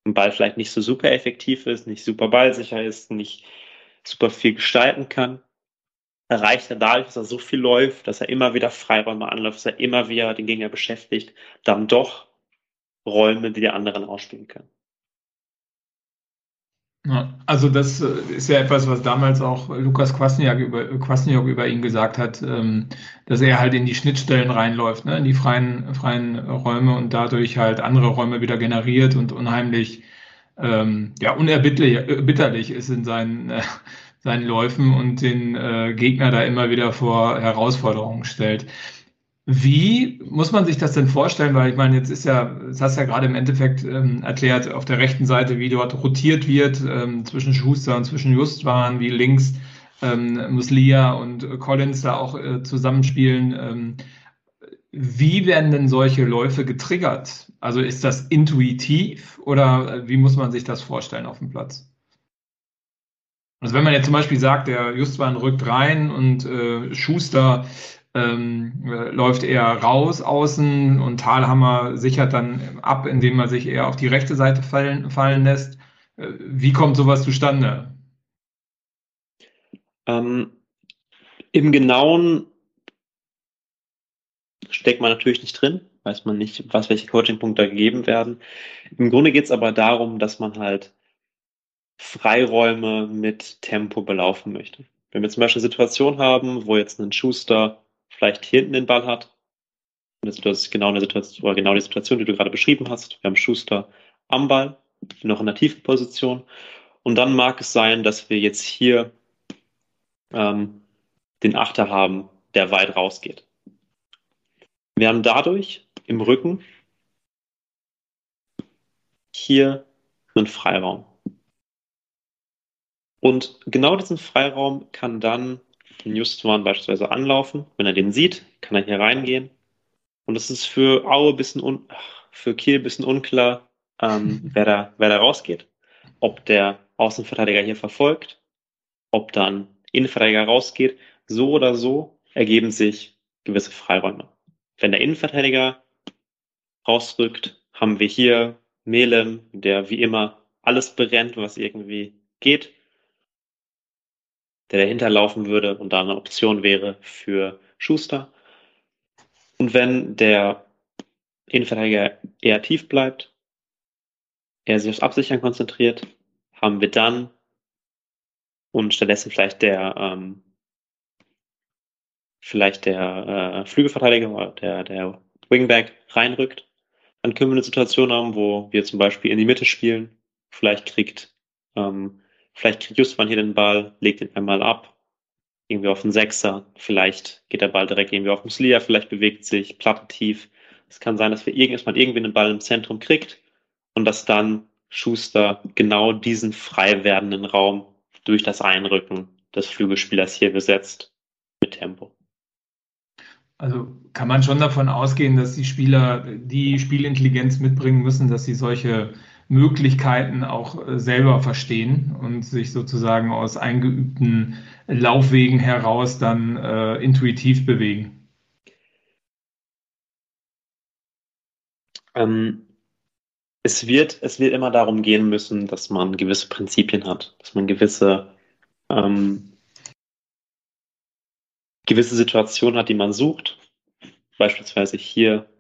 im Ball vielleicht nicht so super effektiv ist, nicht super ballsicher ist, nicht super viel gestalten kann, erreicht er dadurch, dass er so viel läuft, dass er immer wieder Freiräume anläuft, dass er immer wieder den Gegner beschäftigt, dann doch Räume, die die anderen ausspielen können. Ja, also das äh, ist ja etwas, was damals auch Lukas Kwasniok über, Kwasniok über ihn gesagt hat, ähm, dass er halt in die Schnittstellen reinläuft, ne, in die freien, freien Räume und dadurch halt andere Räume wieder generiert und unheimlich ähm, ja, unerbitterlich ist in seinen, äh, seinen Läufen und den äh, Gegner da immer wieder vor Herausforderungen stellt. Wie muss man sich das denn vorstellen? Weil ich meine, jetzt ist ja, das hast du ja gerade im Endeffekt ähm, erklärt, auf der rechten Seite, wie dort rotiert wird ähm, zwischen Schuster und zwischen Justwan, wie links ähm, Muslia und Collins da auch äh, zusammenspielen. Ähm, wie werden denn solche Läufe getriggert? Also ist das intuitiv oder wie muss man sich das vorstellen auf dem Platz? Also wenn man jetzt zum Beispiel sagt, der Justwan rückt rein und äh, Schuster ähm, äh, läuft eher raus außen und Talhammer sichert dann ab, indem er sich eher auf die rechte Seite fallen, fallen lässt. Äh, wie kommt sowas zustande? Ähm, Im Genauen steckt man natürlich nicht drin, weiß man nicht, was welche Coaching-Punkte gegeben werden. Im Grunde geht es aber darum, dass man halt Freiräume mit Tempo belaufen möchte. Wenn wir zum Beispiel eine Situation haben, wo jetzt ein Schuster vielleicht hinten den Ball hat, das ist genau eine Situation, oder genau die Situation, die du gerade beschrieben hast. Wir haben Schuster am Ball, noch in der tiefen Position. Und dann mag es sein, dass wir jetzt hier ähm, den Achter haben, der weit rausgeht. Wir haben dadurch im Rücken hier einen Freiraum. Und genau diesen Freiraum kann dann Justwan beispielsweise anlaufen. Wenn er den sieht, kann er hier reingehen. Und es ist für Aue bisschen un für Kiel ein bisschen unklar, ähm, <laughs> wer, da, wer da rausgeht. Ob der Außenverteidiger hier verfolgt, ob dann Innenverteidiger rausgeht. So oder so ergeben sich gewisse Freiräume. Wenn der Innenverteidiger rausrückt, haben wir hier Melem, der wie immer alles brennt, was irgendwie geht der dahinter laufen würde und da eine Option wäre für Schuster. Und wenn der Innenverteidiger eher tief bleibt, er sich aufs Absichern konzentriert, haben wir dann und stattdessen vielleicht der ähm, vielleicht der äh, Flügelverteidiger oder der, der Wingback reinrückt, dann können wir eine Situation haben, wo wir zum Beispiel in die Mitte spielen. Vielleicht kriegt ähm, Vielleicht kriegt Justwan hier den Ball, legt ihn einmal ab, irgendwie auf den Sechser. Vielleicht geht der Ball direkt irgendwie auf Muslia, vielleicht bewegt sich Platte tief. Es kann sein, dass wir irgendwann irgendwie den Ball im Zentrum kriegt und dass dann Schuster genau diesen frei werdenden Raum durch das Einrücken des Flügelspielers hier besetzt mit Tempo. Also kann man schon davon ausgehen, dass die Spieler die Spielintelligenz mitbringen müssen, dass sie solche Möglichkeiten auch äh, selber verstehen und sich sozusagen aus eingeübten Laufwegen heraus dann äh, intuitiv bewegen? Ähm, es, wird, es wird immer darum gehen müssen, dass man gewisse Prinzipien hat, dass man gewisse, ähm, gewisse Situationen hat, die man sucht. Beispielsweise hier,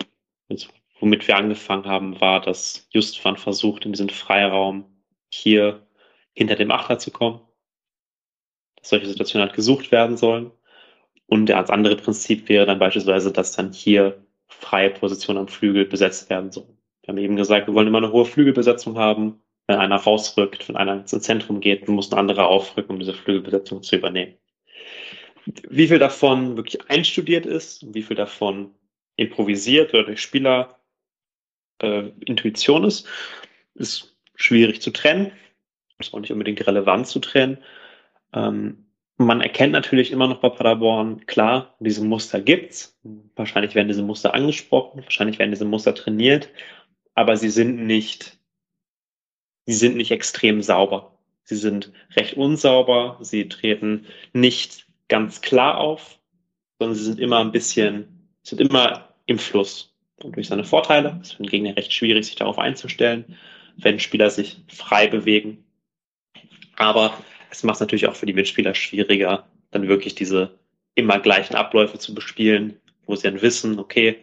jetzt womit wir angefangen haben, war, dass Justvan versucht, in diesen Freiraum hier hinter dem Achter zu kommen. Dass solche Situationen halt gesucht werden sollen. Und das andere Prinzip wäre dann beispielsweise, dass dann hier freie Positionen am Flügel besetzt werden sollen. Wir haben eben gesagt, wir wollen immer eine hohe Flügelbesetzung haben. Wenn einer rausrückt, wenn einer ins Zentrum geht, muss ein anderer aufrücken, um diese Flügelbesetzung zu übernehmen. Wie viel davon wirklich einstudiert ist, wie viel davon improvisiert oder durch Spieler äh, Intuition ist, ist schwierig zu trennen, ist auch nicht unbedingt relevant zu trennen. Ähm, man erkennt natürlich immer noch bei Paderborn, klar, diese Muster gibt's. Wahrscheinlich werden diese Muster angesprochen, wahrscheinlich werden diese Muster trainiert, aber sie sind nicht, sie sind nicht extrem sauber. Sie sind recht unsauber, sie treten nicht ganz klar auf, sondern sie sind immer ein bisschen, sind immer im Fluss durch seine Vorteile. Es ist für den Gegner recht schwierig, sich darauf einzustellen, wenn Spieler sich frei bewegen. Aber es macht es natürlich auch für die Mitspieler schwieriger, dann wirklich diese immer gleichen Abläufe zu bespielen, wo sie dann wissen, okay,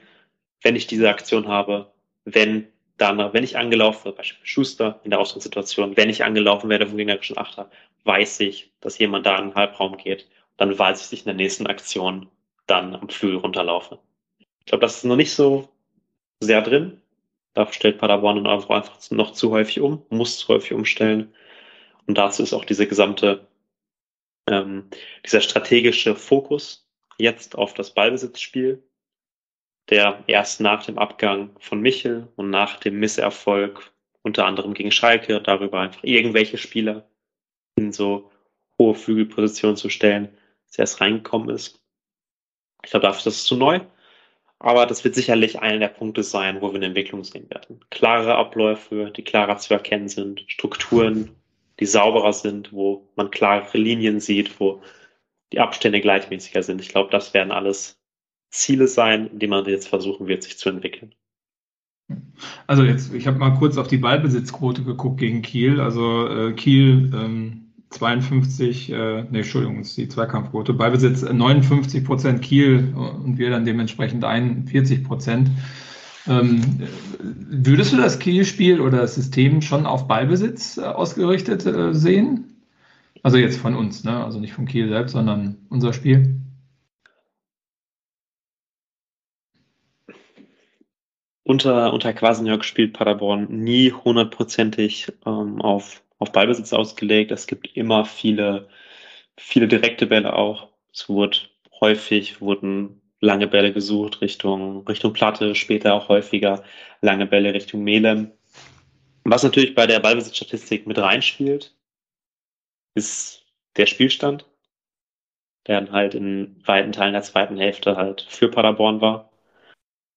wenn ich diese Aktion habe, wenn dann, wenn ich angelaufen werde, beispielsweise Schuster in der Ausgangssituation, wenn ich angelaufen werde vom gegnerischen Achter, weiß ich, dass jemand da in den Halbraum geht. Dann weiß ich, dass ich in der nächsten Aktion dann am Flügel runterlaufe. Ich glaube, das ist noch nicht so sehr drin. Da stellt Paderborn dann einfach noch zu häufig um, muss zu häufig umstellen. Und dazu ist auch diese gesamte, ähm, dieser strategische Fokus jetzt auf das Ballbesitzspiel, der erst nach dem Abgang von Michel und nach dem Misserfolg unter anderem gegen Schalke darüber einfach irgendwelche Spieler in so hohe Flügelpositionen zu stellen, erst reingekommen ist. Ich glaube, dafür ist das zu neu. Aber das wird sicherlich einer der Punkte sein, wo wir eine Entwicklung sehen werden. Klare Abläufe, die klarer zu erkennen sind, Strukturen, die sauberer sind, wo man klare Linien sieht, wo die Abstände gleichmäßiger sind. Ich glaube, das werden alles Ziele sein, die man jetzt versuchen wird, sich zu entwickeln. Also jetzt, ich habe mal kurz auf die Ballbesitzquote geguckt gegen Kiel. Also äh, Kiel ähm, 52, äh, nee, Entschuldigung, ist die Zweikampfquote. Ballbesitz 59 Prozent Kiel und wir dann dementsprechend 41 Prozent. Ähm, würdest du das Kiel-Spiel oder das System schon auf Ballbesitz äh, ausgerichtet äh, sehen? Also jetzt von uns, ne? also nicht von Kiel selbst, sondern unser Spiel. Unter, unter Quasenjörg spielt Paderborn nie hundertprozentig ähm, auf, auf Ballbesitz ausgelegt. Es gibt immer viele, viele direkte Bälle auch. Es wurde häufig, wurden lange Bälle gesucht Richtung, Richtung Platte, später auch häufiger lange Bälle Richtung Melem. Was natürlich bei der Ballbesitzstatistik mit reinspielt, ist der Spielstand, der dann halt in weiten Teilen der zweiten Hälfte halt für Paderborn war.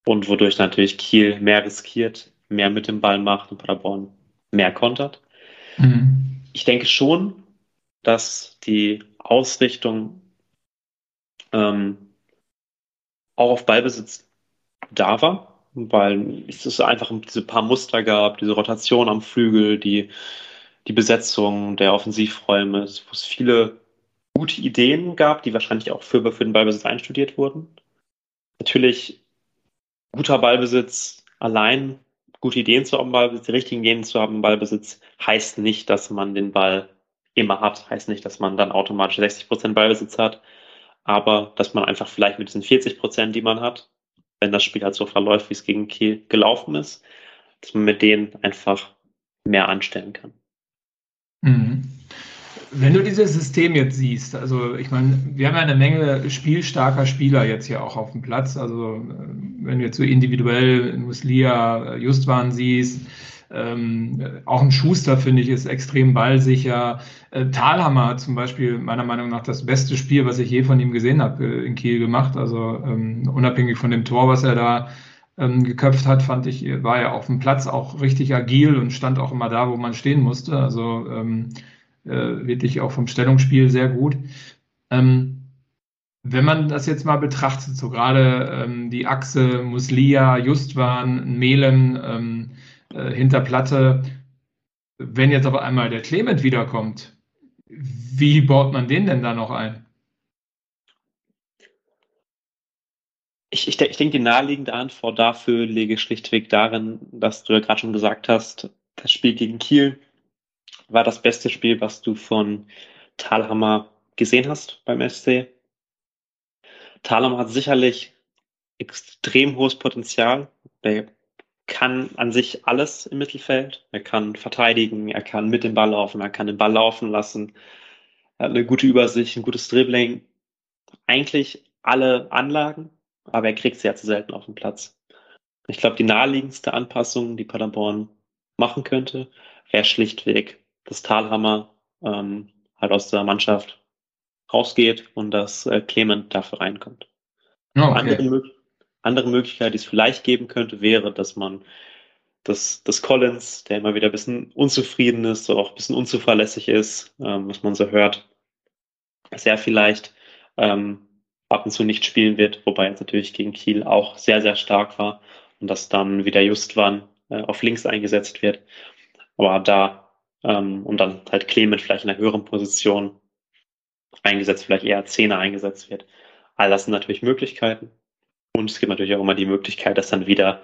Und wodurch natürlich Kiel mehr riskiert, mehr mit dem Ball macht und Paderborn mehr kontert. Mhm. Ich denke schon, dass die Ausrichtung ähm, auch auf Ballbesitz da war, weil es einfach diese paar Muster gab, diese Rotation am Flügel, die, die Besetzung der Offensivräume, wo es viele gute Ideen gab, die wahrscheinlich auch für, für den Ballbesitz einstudiert wurden. Natürlich guter Ballbesitz allein, gute Ideen zu haben, Ballbesitz, die richtigen Ideen zu haben, Ballbesitz, heißt nicht, dass man den Ball immer hat, heißt nicht, dass man dann automatisch 60 Prozent Ballbesitz hat, aber dass man einfach vielleicht mit diesen 40 Prozent, die man hat, wenn das Spiel halt so verläuft, wie es gegen Kiel gelaufen ist, dass man mit denen einfach mehr anstellen kann. Mhm. Wenn du dieses System jetzt siehst, also ich meine, wir haben ja eine Menge spielstarker Spieler jetzt hier auch auf dem Platz. Also äh, wenn du jetzt so individuell Muslia, äh, Justwan siehst, ähm, auch ein Schuster, finde ich, ist extrem ballsicher. Äh, Thalhammer hat zum Beispiel meiner Meinung nach das beste Spiel, was ich je von ihm gesehen habe, äh, in Kiel gemacht. Also ähm, unabhängig von dem Tor, was er da ähm, geköpft hat, fand ich, war er auf dem Platz auch richtig agil und stand auch immer da, wo man stehen musste. Also ähm, äh, wirklich auch vom Stellungsspiel sehr gut. Ähm, wenn man das jetzt mal betrachtet, so gerade ähm, die Achse Muslia, Justwan, Melem, ähm, äh, hinter Platte. Wenn jetzt aber einmal der Clement wiederkommt, wie baut man den denn da noch ein? Ich, ich, ich denke, die naheliegende Antwort dafür liege schlichtweg darin, dass du ja gerade schon gesagt hast, das Spiel gegen Kiel war das beste Spiel, was du von Thalhammer gesehen hast beim SC. Thalhammer hat sicherlich extrem hohes Potenzial. Der kann an sich alles im Mittelfeld. Er kann verteidigen, er kann mit dem Ball laufen, er kann den Ball laufen lassen. Er hat eine gute Übersicht, ein gutes Dribbling. Eigentlich alle Anlagen, aber er kriegt sie ja zu selten auf den Platz. Ich glaube, die naheliegendste Anpassung, die Paderborn machen könnte, wäre schlichtweg, dass Talhammer ähm, halt aus der Mannschaft rausgeht und dass äh, Clement dafür reinkommt. Oh, okay. andere, andere Möglichkeit, die es vielleicht geben könnte, wäre, dass man dass, dass Collins, der immer wieder ein bisschen unzufrieden ist, oder auch ein bisschen unzuverlässig ist, ähm, was man so hört, sehr vielleicht ähm, ab und zu nicht spielen wird, wobei er natürlich gegen Kiel auch sehr, sehr stark war und dass dann wieder Justwan äh, auf links eingesetzt wird. Aber da ähm, und dann halt Clement vielleicht in einer höheren Position eingesetzt, vielleicht eher Zehner eingesetzt wird. All das sind natürlich Möglichkeiten. Und es gibt natürlich auch immer die Möglichkeit, dass dann wieder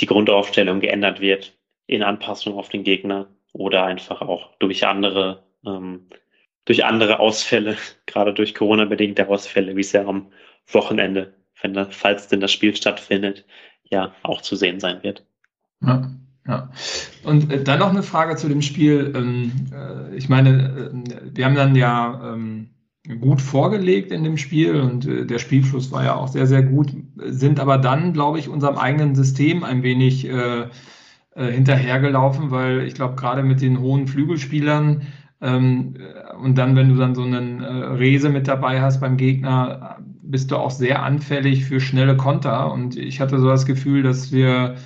die Grundaufstellung geändert wird in Anpassung auf den Gegner oder einfach auch durch andere, ähm, durch andere Ausfälle, <laughs> gerade durch Corona-bedingte Ausfälle, wie es ja am Wochenende, wenn falls denn das Spiel stattfindet, ja auch zu sehen sein wird. Ja. Ja. Und äh, dann noch eine Frage zu dem Spiel. Ähm, äh, ich meine, äh, wir haben dann ja ähm, gut vorgelegt in dem Spiel und der Spielfluss war ja auch sehr, sehr gut, sind aber dann, glaube ich, unserem eigenen System ein wenig hinterhergelaufen, weil ich glaube, gerade mit den hohen Flügelspielern ähm, und dann, wenn du dann so einen Rese mit dabei hast beim Gegner, bist du auch sehr anfällig für schnelle Konter. Und ich hatte so das Gefühl, dass wir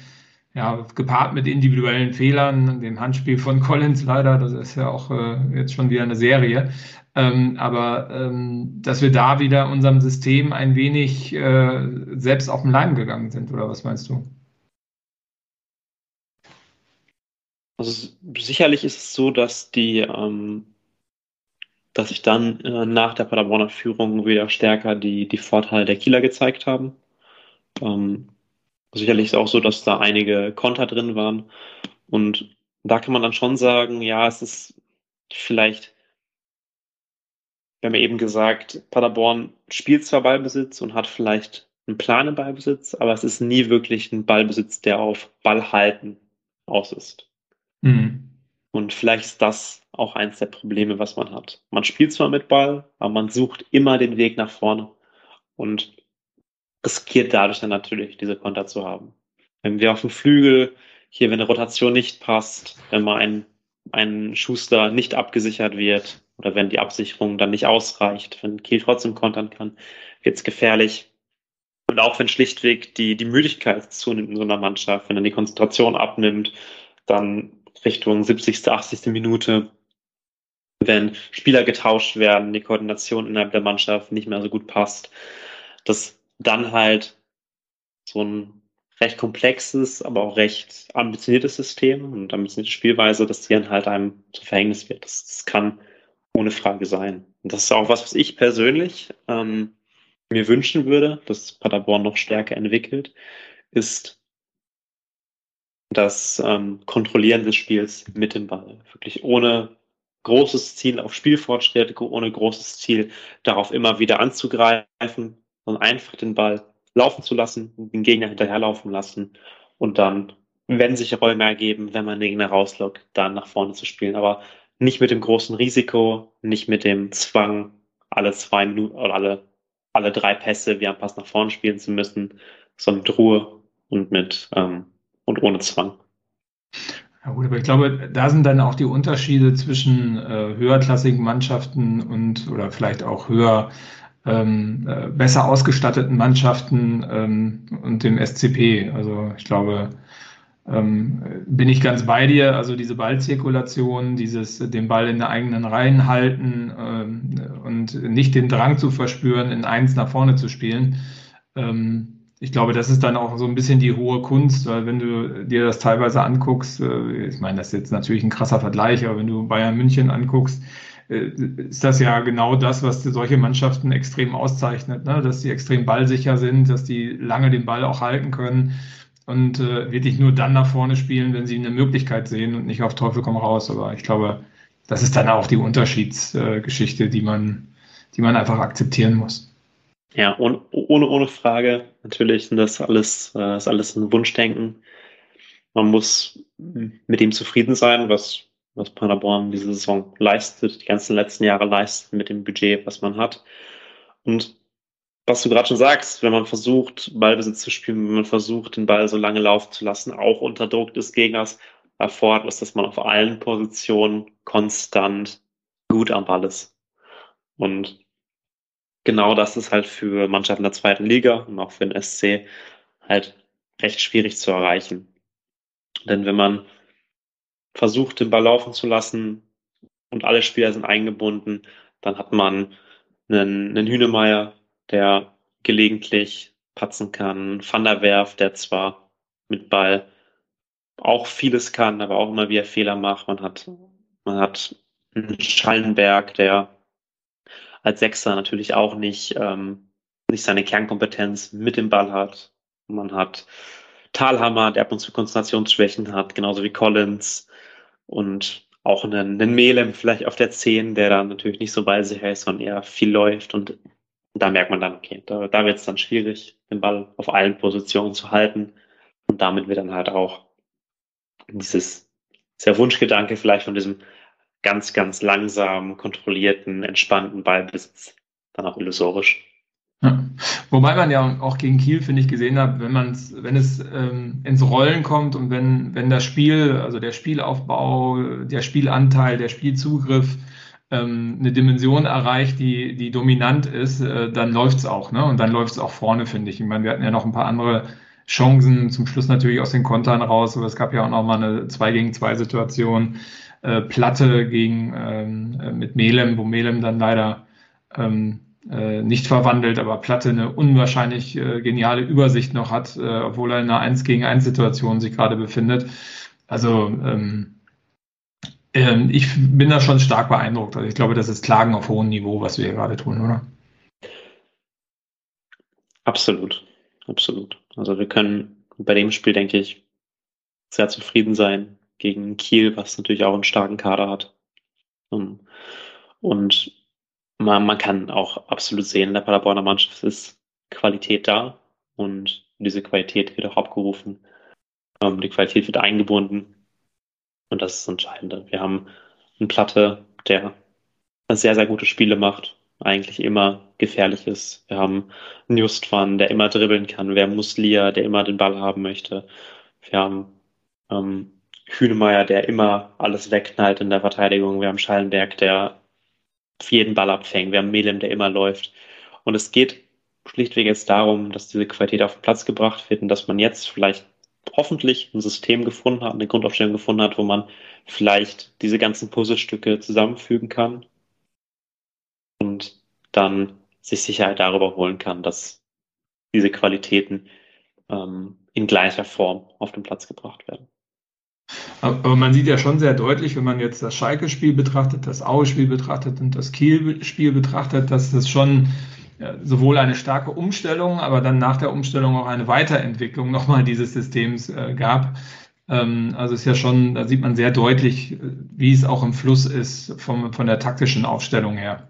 ja, gepaart mit individuellen Fehlern, dem Handspiel von Collins leider, das ist ja auch äh, jetzt schon wieder eine Serie, ähm, aber ähm, dass wir da wieder unserem System ein wenig äh, selbst auf den Leim gegangen sind, oder was meinst du? Also sicherlich ist es so, dass die, ähm, dass sich dann äh, nach der Paderborner Führung wieder stärker die, die Vorteile der Kieler gezeigt haben. Ähm, sicherlich ist es auch so, dass da einige Konter drin waren. Und da kann man dann schon sagen, ja, es ist vielleicht, wir haben ja eben gesagt, Paderborn spielt zwar Ballbesitz und hat vielleicht einen Plan im Ballbesitz, aber es ist nie wirklich ein Ballbesitz, der auf Ball halten aus ist. Mhm. Und vielleicht ist das auch eins der Probleme, was man hat. Man spielt zwar mit Ball, aber man sucht immer den Weg nach vorne und riskiert dadurch dann natürlich, diese Konter zu haben. Wenn wir auf dem Flügel hier, wenn eine Rotation nicht passt, wenn mal ein, ein Schuster nicht abgesichert wird oder wenn die Absicherung dann nicht ausreicht, wenn Kiel trotzdem kontern kann, wird es gefährlich. Und auch wenn schlichtweg die, die Müdigkeit zunimmt in so einer Mannschaft, wenn dann die Konzentration abnimmt, dann Richtung 70., 80. Minute, wenn Spieler getauscht werden, die Koordination innerhalb der Mannschaft nicht mehr so gut passt, dass dann halt so ein recht komplexes, aber auch recht ambitioniertes System und ambitionierte Spielweise, dass die dann halt einem zu Verhängnis wird. Das, das kann ohne Frage sein. Und das ist auch was, was ich persönlich ähm, mir wünschen würde, dass Paderborn noch stärker entwickelt, ist das ähm, Kontrollieren des Spiels mit dem Ball. Wirklich ohne großes Ziel auf Spielfortschritt, ohne großes Ziel darauf immer wieder anzugreifen, sondern einfach den Ball laufen zu lassen, den Gegner hinterherlaufen lassen und dann, wenn sich Räume ergeben, wenn man den Gegner rauslockt, dann nach vorne zu spielen. Aber nicht mit dem großen Risiko, nicht mit dem Zwang, alle zwei Minuten oder alle, alle drei Pässe wie ein Pass nach vorne spielen zu müssen, sondern mit Ruhe und mit ähm, und ohne Zwang. Ja gut, aber ich glaube, da sind dann auch die Unterschiede zwischen äh, höherklassigen Mannschaften und oder vielleicht auch höher ähm, äh, besser ausgestatteten Mannschaften ähm, und dem SCP. Also ich glaube, ähm, bin ich ganz bei dir. Also diese Ballzirkulation, dieses den Ball in der eigenen Reihen halten ähm, und nicht den Drang zu verspüren, in eins nach vorne zu spielen. Ähm, ich glaube, das ist dann auch so ein bisschen die hohe Kunst, weil wenn du dir das teilweise anguckst, äh, ich meine, das ist jetzt natürlich ein krasser Vergleich, aber wenn du Bayern München anguckst, ist das ja genau das, was solche Mannschaften extrem auszeichnet, ne? dass sie extrem ballsicher sind, dass die lange den Ball auch halten können und äh, wirklich nur dann nach vorne spielen, wenn sie eine Möglichkeit sehen und nicht auf Teufel komm raus. Aber ich glaube, das ist dann auch die Unterschiedsgeschichte, die man, die man einfach akzeptieren muss. Ja, und ohne, ohne Frage, natürlich sind das alles, äh, ist alles ein Wunschdenken. Man muss mit dem zufrieden sein, was, was Paderborn diese Saison leistet, die ganzen letzten Jahre leistet mit dem Budget, was man hat. Und was du gerade schon sagst, wenn man versucht, Ballbesitz zu spielen, wenn man versucht, den Ball so lange laufen zu lassen, auch unter Druck des Gegners, erfordert es, dass man auf allen Positionen konstant gut am Ball ist. Und genau das ist halt für Mannschaften der zweiten Liga und auch für den SC halt recht schwierig zu erreichen. Denn wenn man versucht, den Ball laufen zu lassen und alle Spieler sind eingebunden, dann hat man einen, einen Hühnemeier, der gelegentlich patzen kann, Van der Werf, der zwar mit Ball auch vieles kann, aber auch immer wieder Fehler macht. Man hat, man hat einen Schallenberg, der als Sechser natürlich auch nicht, ähm, nicht seine Kernkompetenz mit dem Ball hat. Man hat Talhammer, der ab und zu Konzentrationsschwächen hat, genauso wie Collins und auch einen, einen Melem vielleicht auf der 10, der dann natürlich nicht so ballsicher ist, sondern eher viel läuft und da merkt man dann, okay, da, da wird es dann schwierig, den Ball auf allen Positionen zu halten und damit wird dann halt auch dieses, dieser Wunschgedanke vielleicht von diesem ganz, ganz langsam, kontrollierten, entspannten Ballbesitz dann auch illusorisch. Ja. Wobei man ja auch gegen Kiel, finde ich, gesehen hat, wenn man wenn es ähm, ins Rollen kommt und wenn, wenn das Spiel, also der Spielaufbau, der Spielanteil, der Spielzugriff ähm, eine Dimension erreicht, die, die dominant ist, äh, dann läuft's auch, ne? Und dann läuft's auch vorne, finde ich. Ich meine, wir hatten ja noch ein paar andere Chancen, zum Schluss natürlich aus den Kontern raus, aber es gab ja auch noch mal eine 2 gegen 2 Situation, äh, Platte gegen ähm, äh, mit Melem, wo Melem dann leider ähm, äh, nicht verwandelt, aber Platte eine unwahrscheinlich äh, geniale Übersicht noch hat, äh, obwohl er in einer 1 gegen 1 Situation sich gerade befindet. Also ähm, ähm, ich bin da schon stark beeindruckt. Also ich glaube, das ist Klagen auf hohem Niveau, was wir hier gerade tun, oder? Absolut, absolut. Also wir können bei dem Spiel, denke ich, sehr zufrieden sein gegen Kiel, was natürlich auch einen starken Kader hat. Ähm, und man, man kann auch absolut sehen, in der Paderborner Mannschaft ist Qualität da und diese Qualität wird auch abgerufen. Ähm, die Qualität wird eingebunden und das ist das Entscheidende. Wir haben einen Platte, der sehr, sehr gute Spiele macht, eigentlich immer gefährlich ist. Wir haben einen Justwan, der immer dribbeln kann. Wir haben Muslia, der immer den Ball haben möchte. Wir haben ähm, Hünemeyer, der immer alles wegknallt in der Verteidigung. Wir haben Schallenberg, der jeden Ball abfängt. Wir haben Melem, der immer läuft. Und es geht schlichtweg jetzt darum, dass diese Qualität auf den Platz gebracht wird und dass man jetzt vielleicht hoffentlich ein System gefunden hat, eine Grundaufstellung gefunden hat, wo man vielleicht diese ganzen Puzzlestücke zusammenfügen kann und dann sich Sicherheit darüber holen kann, dass diese Qualitäten ähm, in gleicher Form auf den Platz gebracht werden. Aber man sieht ja schon sehr deutlich, wenn man jetzt das Schalke-Spiel betrachtet, das Aue-Spiel betrachtet und das Kiel-Spiel betrachtet, dass das schon sowohl eine starke Umstellung, aber dann nach der Umstellung auch eine Weiterentwicklung <laughs> nochmal dieses Systems äh, gab. Ähm, also ist ja schon, da sieht man sehr deutlich, äh, wie es auch im Fluss ist vom, von der taktischen Aufstellung her.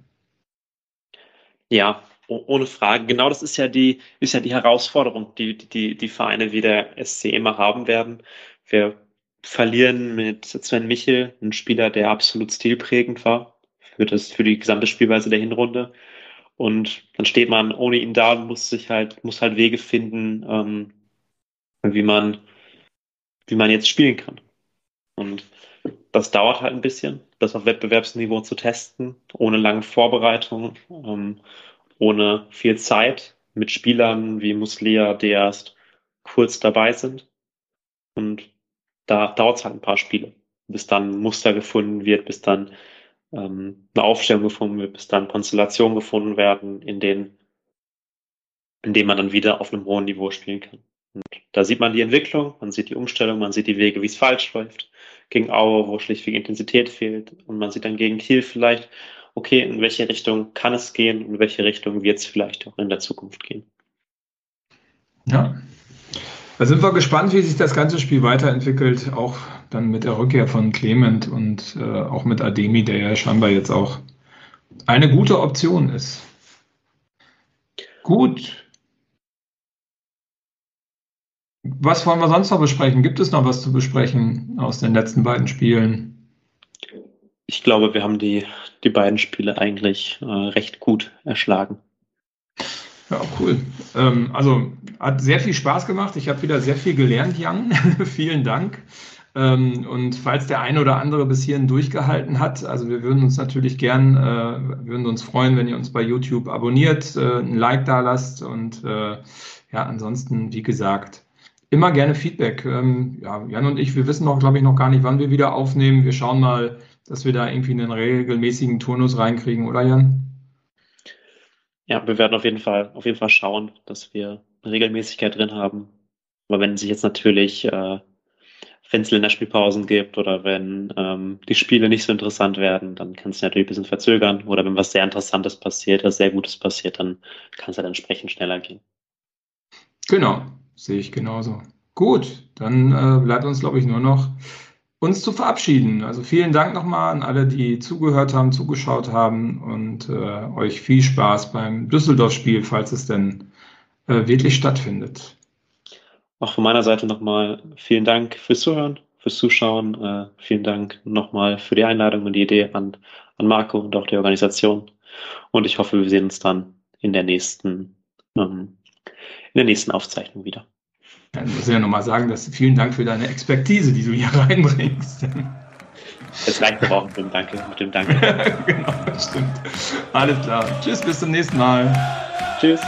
Ja, ohne Frage. Genau das ist ja die, ist ja die Herausforderung, die, die die Vereine wie der SC immer haben werden. Wir verlieren mit Sven Michel, ein Spieler, der absolut stilprägend war für, das, für die gesamte Spielweise der Hinrunde. Und dann steht man ohne ihn da und muss sich halt, muss halt Wege finden, ähm, wie man, wie man jetzt spielen kann. Und das dauert halt ein bisschen, das auf Wettbewerbsniveau zu testen, ohne lange Vorbereitung, ähm, ohne viel Zeit, mit Spielern wie Muslia, die erst kurz dabei sind. Und da dauert es halt ein paar Spiele, bis dann Muster gefunden wird, bis dann ähm, eine Aufstellung gefunden wird, bis dann Konstellationen gefunden werden, in denen, in denen man dann wieder auf einem hohen Niveau spielen kann. Und da sieht man die Entwicklung, man sieht die Umstellung, man sieht die Wege, wie es falsch läuft. Gegen Aue, wo schlichtweg Intensität fehlt. Und man sieht dann gegen Kiel vielleicht, okay, in welche Richtung kann es gehen, in welche Richtung wird es vielleicht auch in der Zukunft gehen. Ja, da sind wir gespannt, wie sich das ganze Spiel weiterentwickelt, auch dann mit der Rückkehr von Clement und äh, auch mit Ademi, der ja scheinbar jetzt auch eine gute Option ist. Gut. Was wollen wir sonst noch besprechen? Gibt es noch was zu besprechen aus den letzten beiden Spielen? Ich glaube, wir haben die, die beiden Spiele eigentlich äh, recht gut erschlagen. Ja, cool. Ähm, also hat sehr viel Spaß gemacht. Ich habe wieder sehr viel gelernt, Jan. <laughs> Vielen Dank. Ähm, und falls der eine oder andere bis hierhin durchgehalten hat, also wir würden uns natürlich gern, äh, würden uns freuen, wenn ihr uns bei YouTube abonniert, äh, ein Like da lasst und äh, ja, ansonsten, wie gesagt, immer gerne Feedback. Ähm, ja, Jan und ich, wir wissen noch, glaube ich, noch gar nicht, wann wir wieder aufnehmen. Wir schauen mal, dass wir da irgendwie einen regelmäßigen Turnus reinkriegen, oder Jan? Ja, wir werden auf jeden Fall, auf jeden Fall schauen, dass wir eine Regelmäßigkeit drin haben. Aber wenn sich jetzt natürlich, äh, wenn es Länderspielpausen gibt oder wenn ähm, die Spiele nicht so interessant werden, dann kann es natürlich ein bisschen verzögern. Oder wenn was sehr Interessantes passiert, was sehr Gutes passiert, dann kann es halt entsprechend schneller gehen. Genau, sehe ich genauso. Gut, dann äh, bleibt uns, glaube ich, nur noch uns zu verabschieden. Also vielen Dank nochmal an alle, die zugehört haben, zugeschaut haben und äh, euch viel Spaß beim Düsseldorf-Spiel, falls es denn äh, wirklich stattfindet. Auch von meiner Seite nochmal vielen Dank fürs Zuhören, fürs Zuschauen. Äh, vielen Dank nochmal für die Einladung und die Idee an, an Marco und auch die Organisation. Und ich hoffe, wir sehen uns dann in der nächsten, ähm, in der nächsten Aufzeichnung wieder. Dann muss ich ja nochmal sagen, dass vielen Dank für deine Expertise, die du hier <laughs> reinbringst. Jetzt reicht aber auch mit dem Danke. Mit dem Danke. <laughs> genau, das stimmt. Alles klar. Tschüss, bis zum nächsten Mal. Tschüss.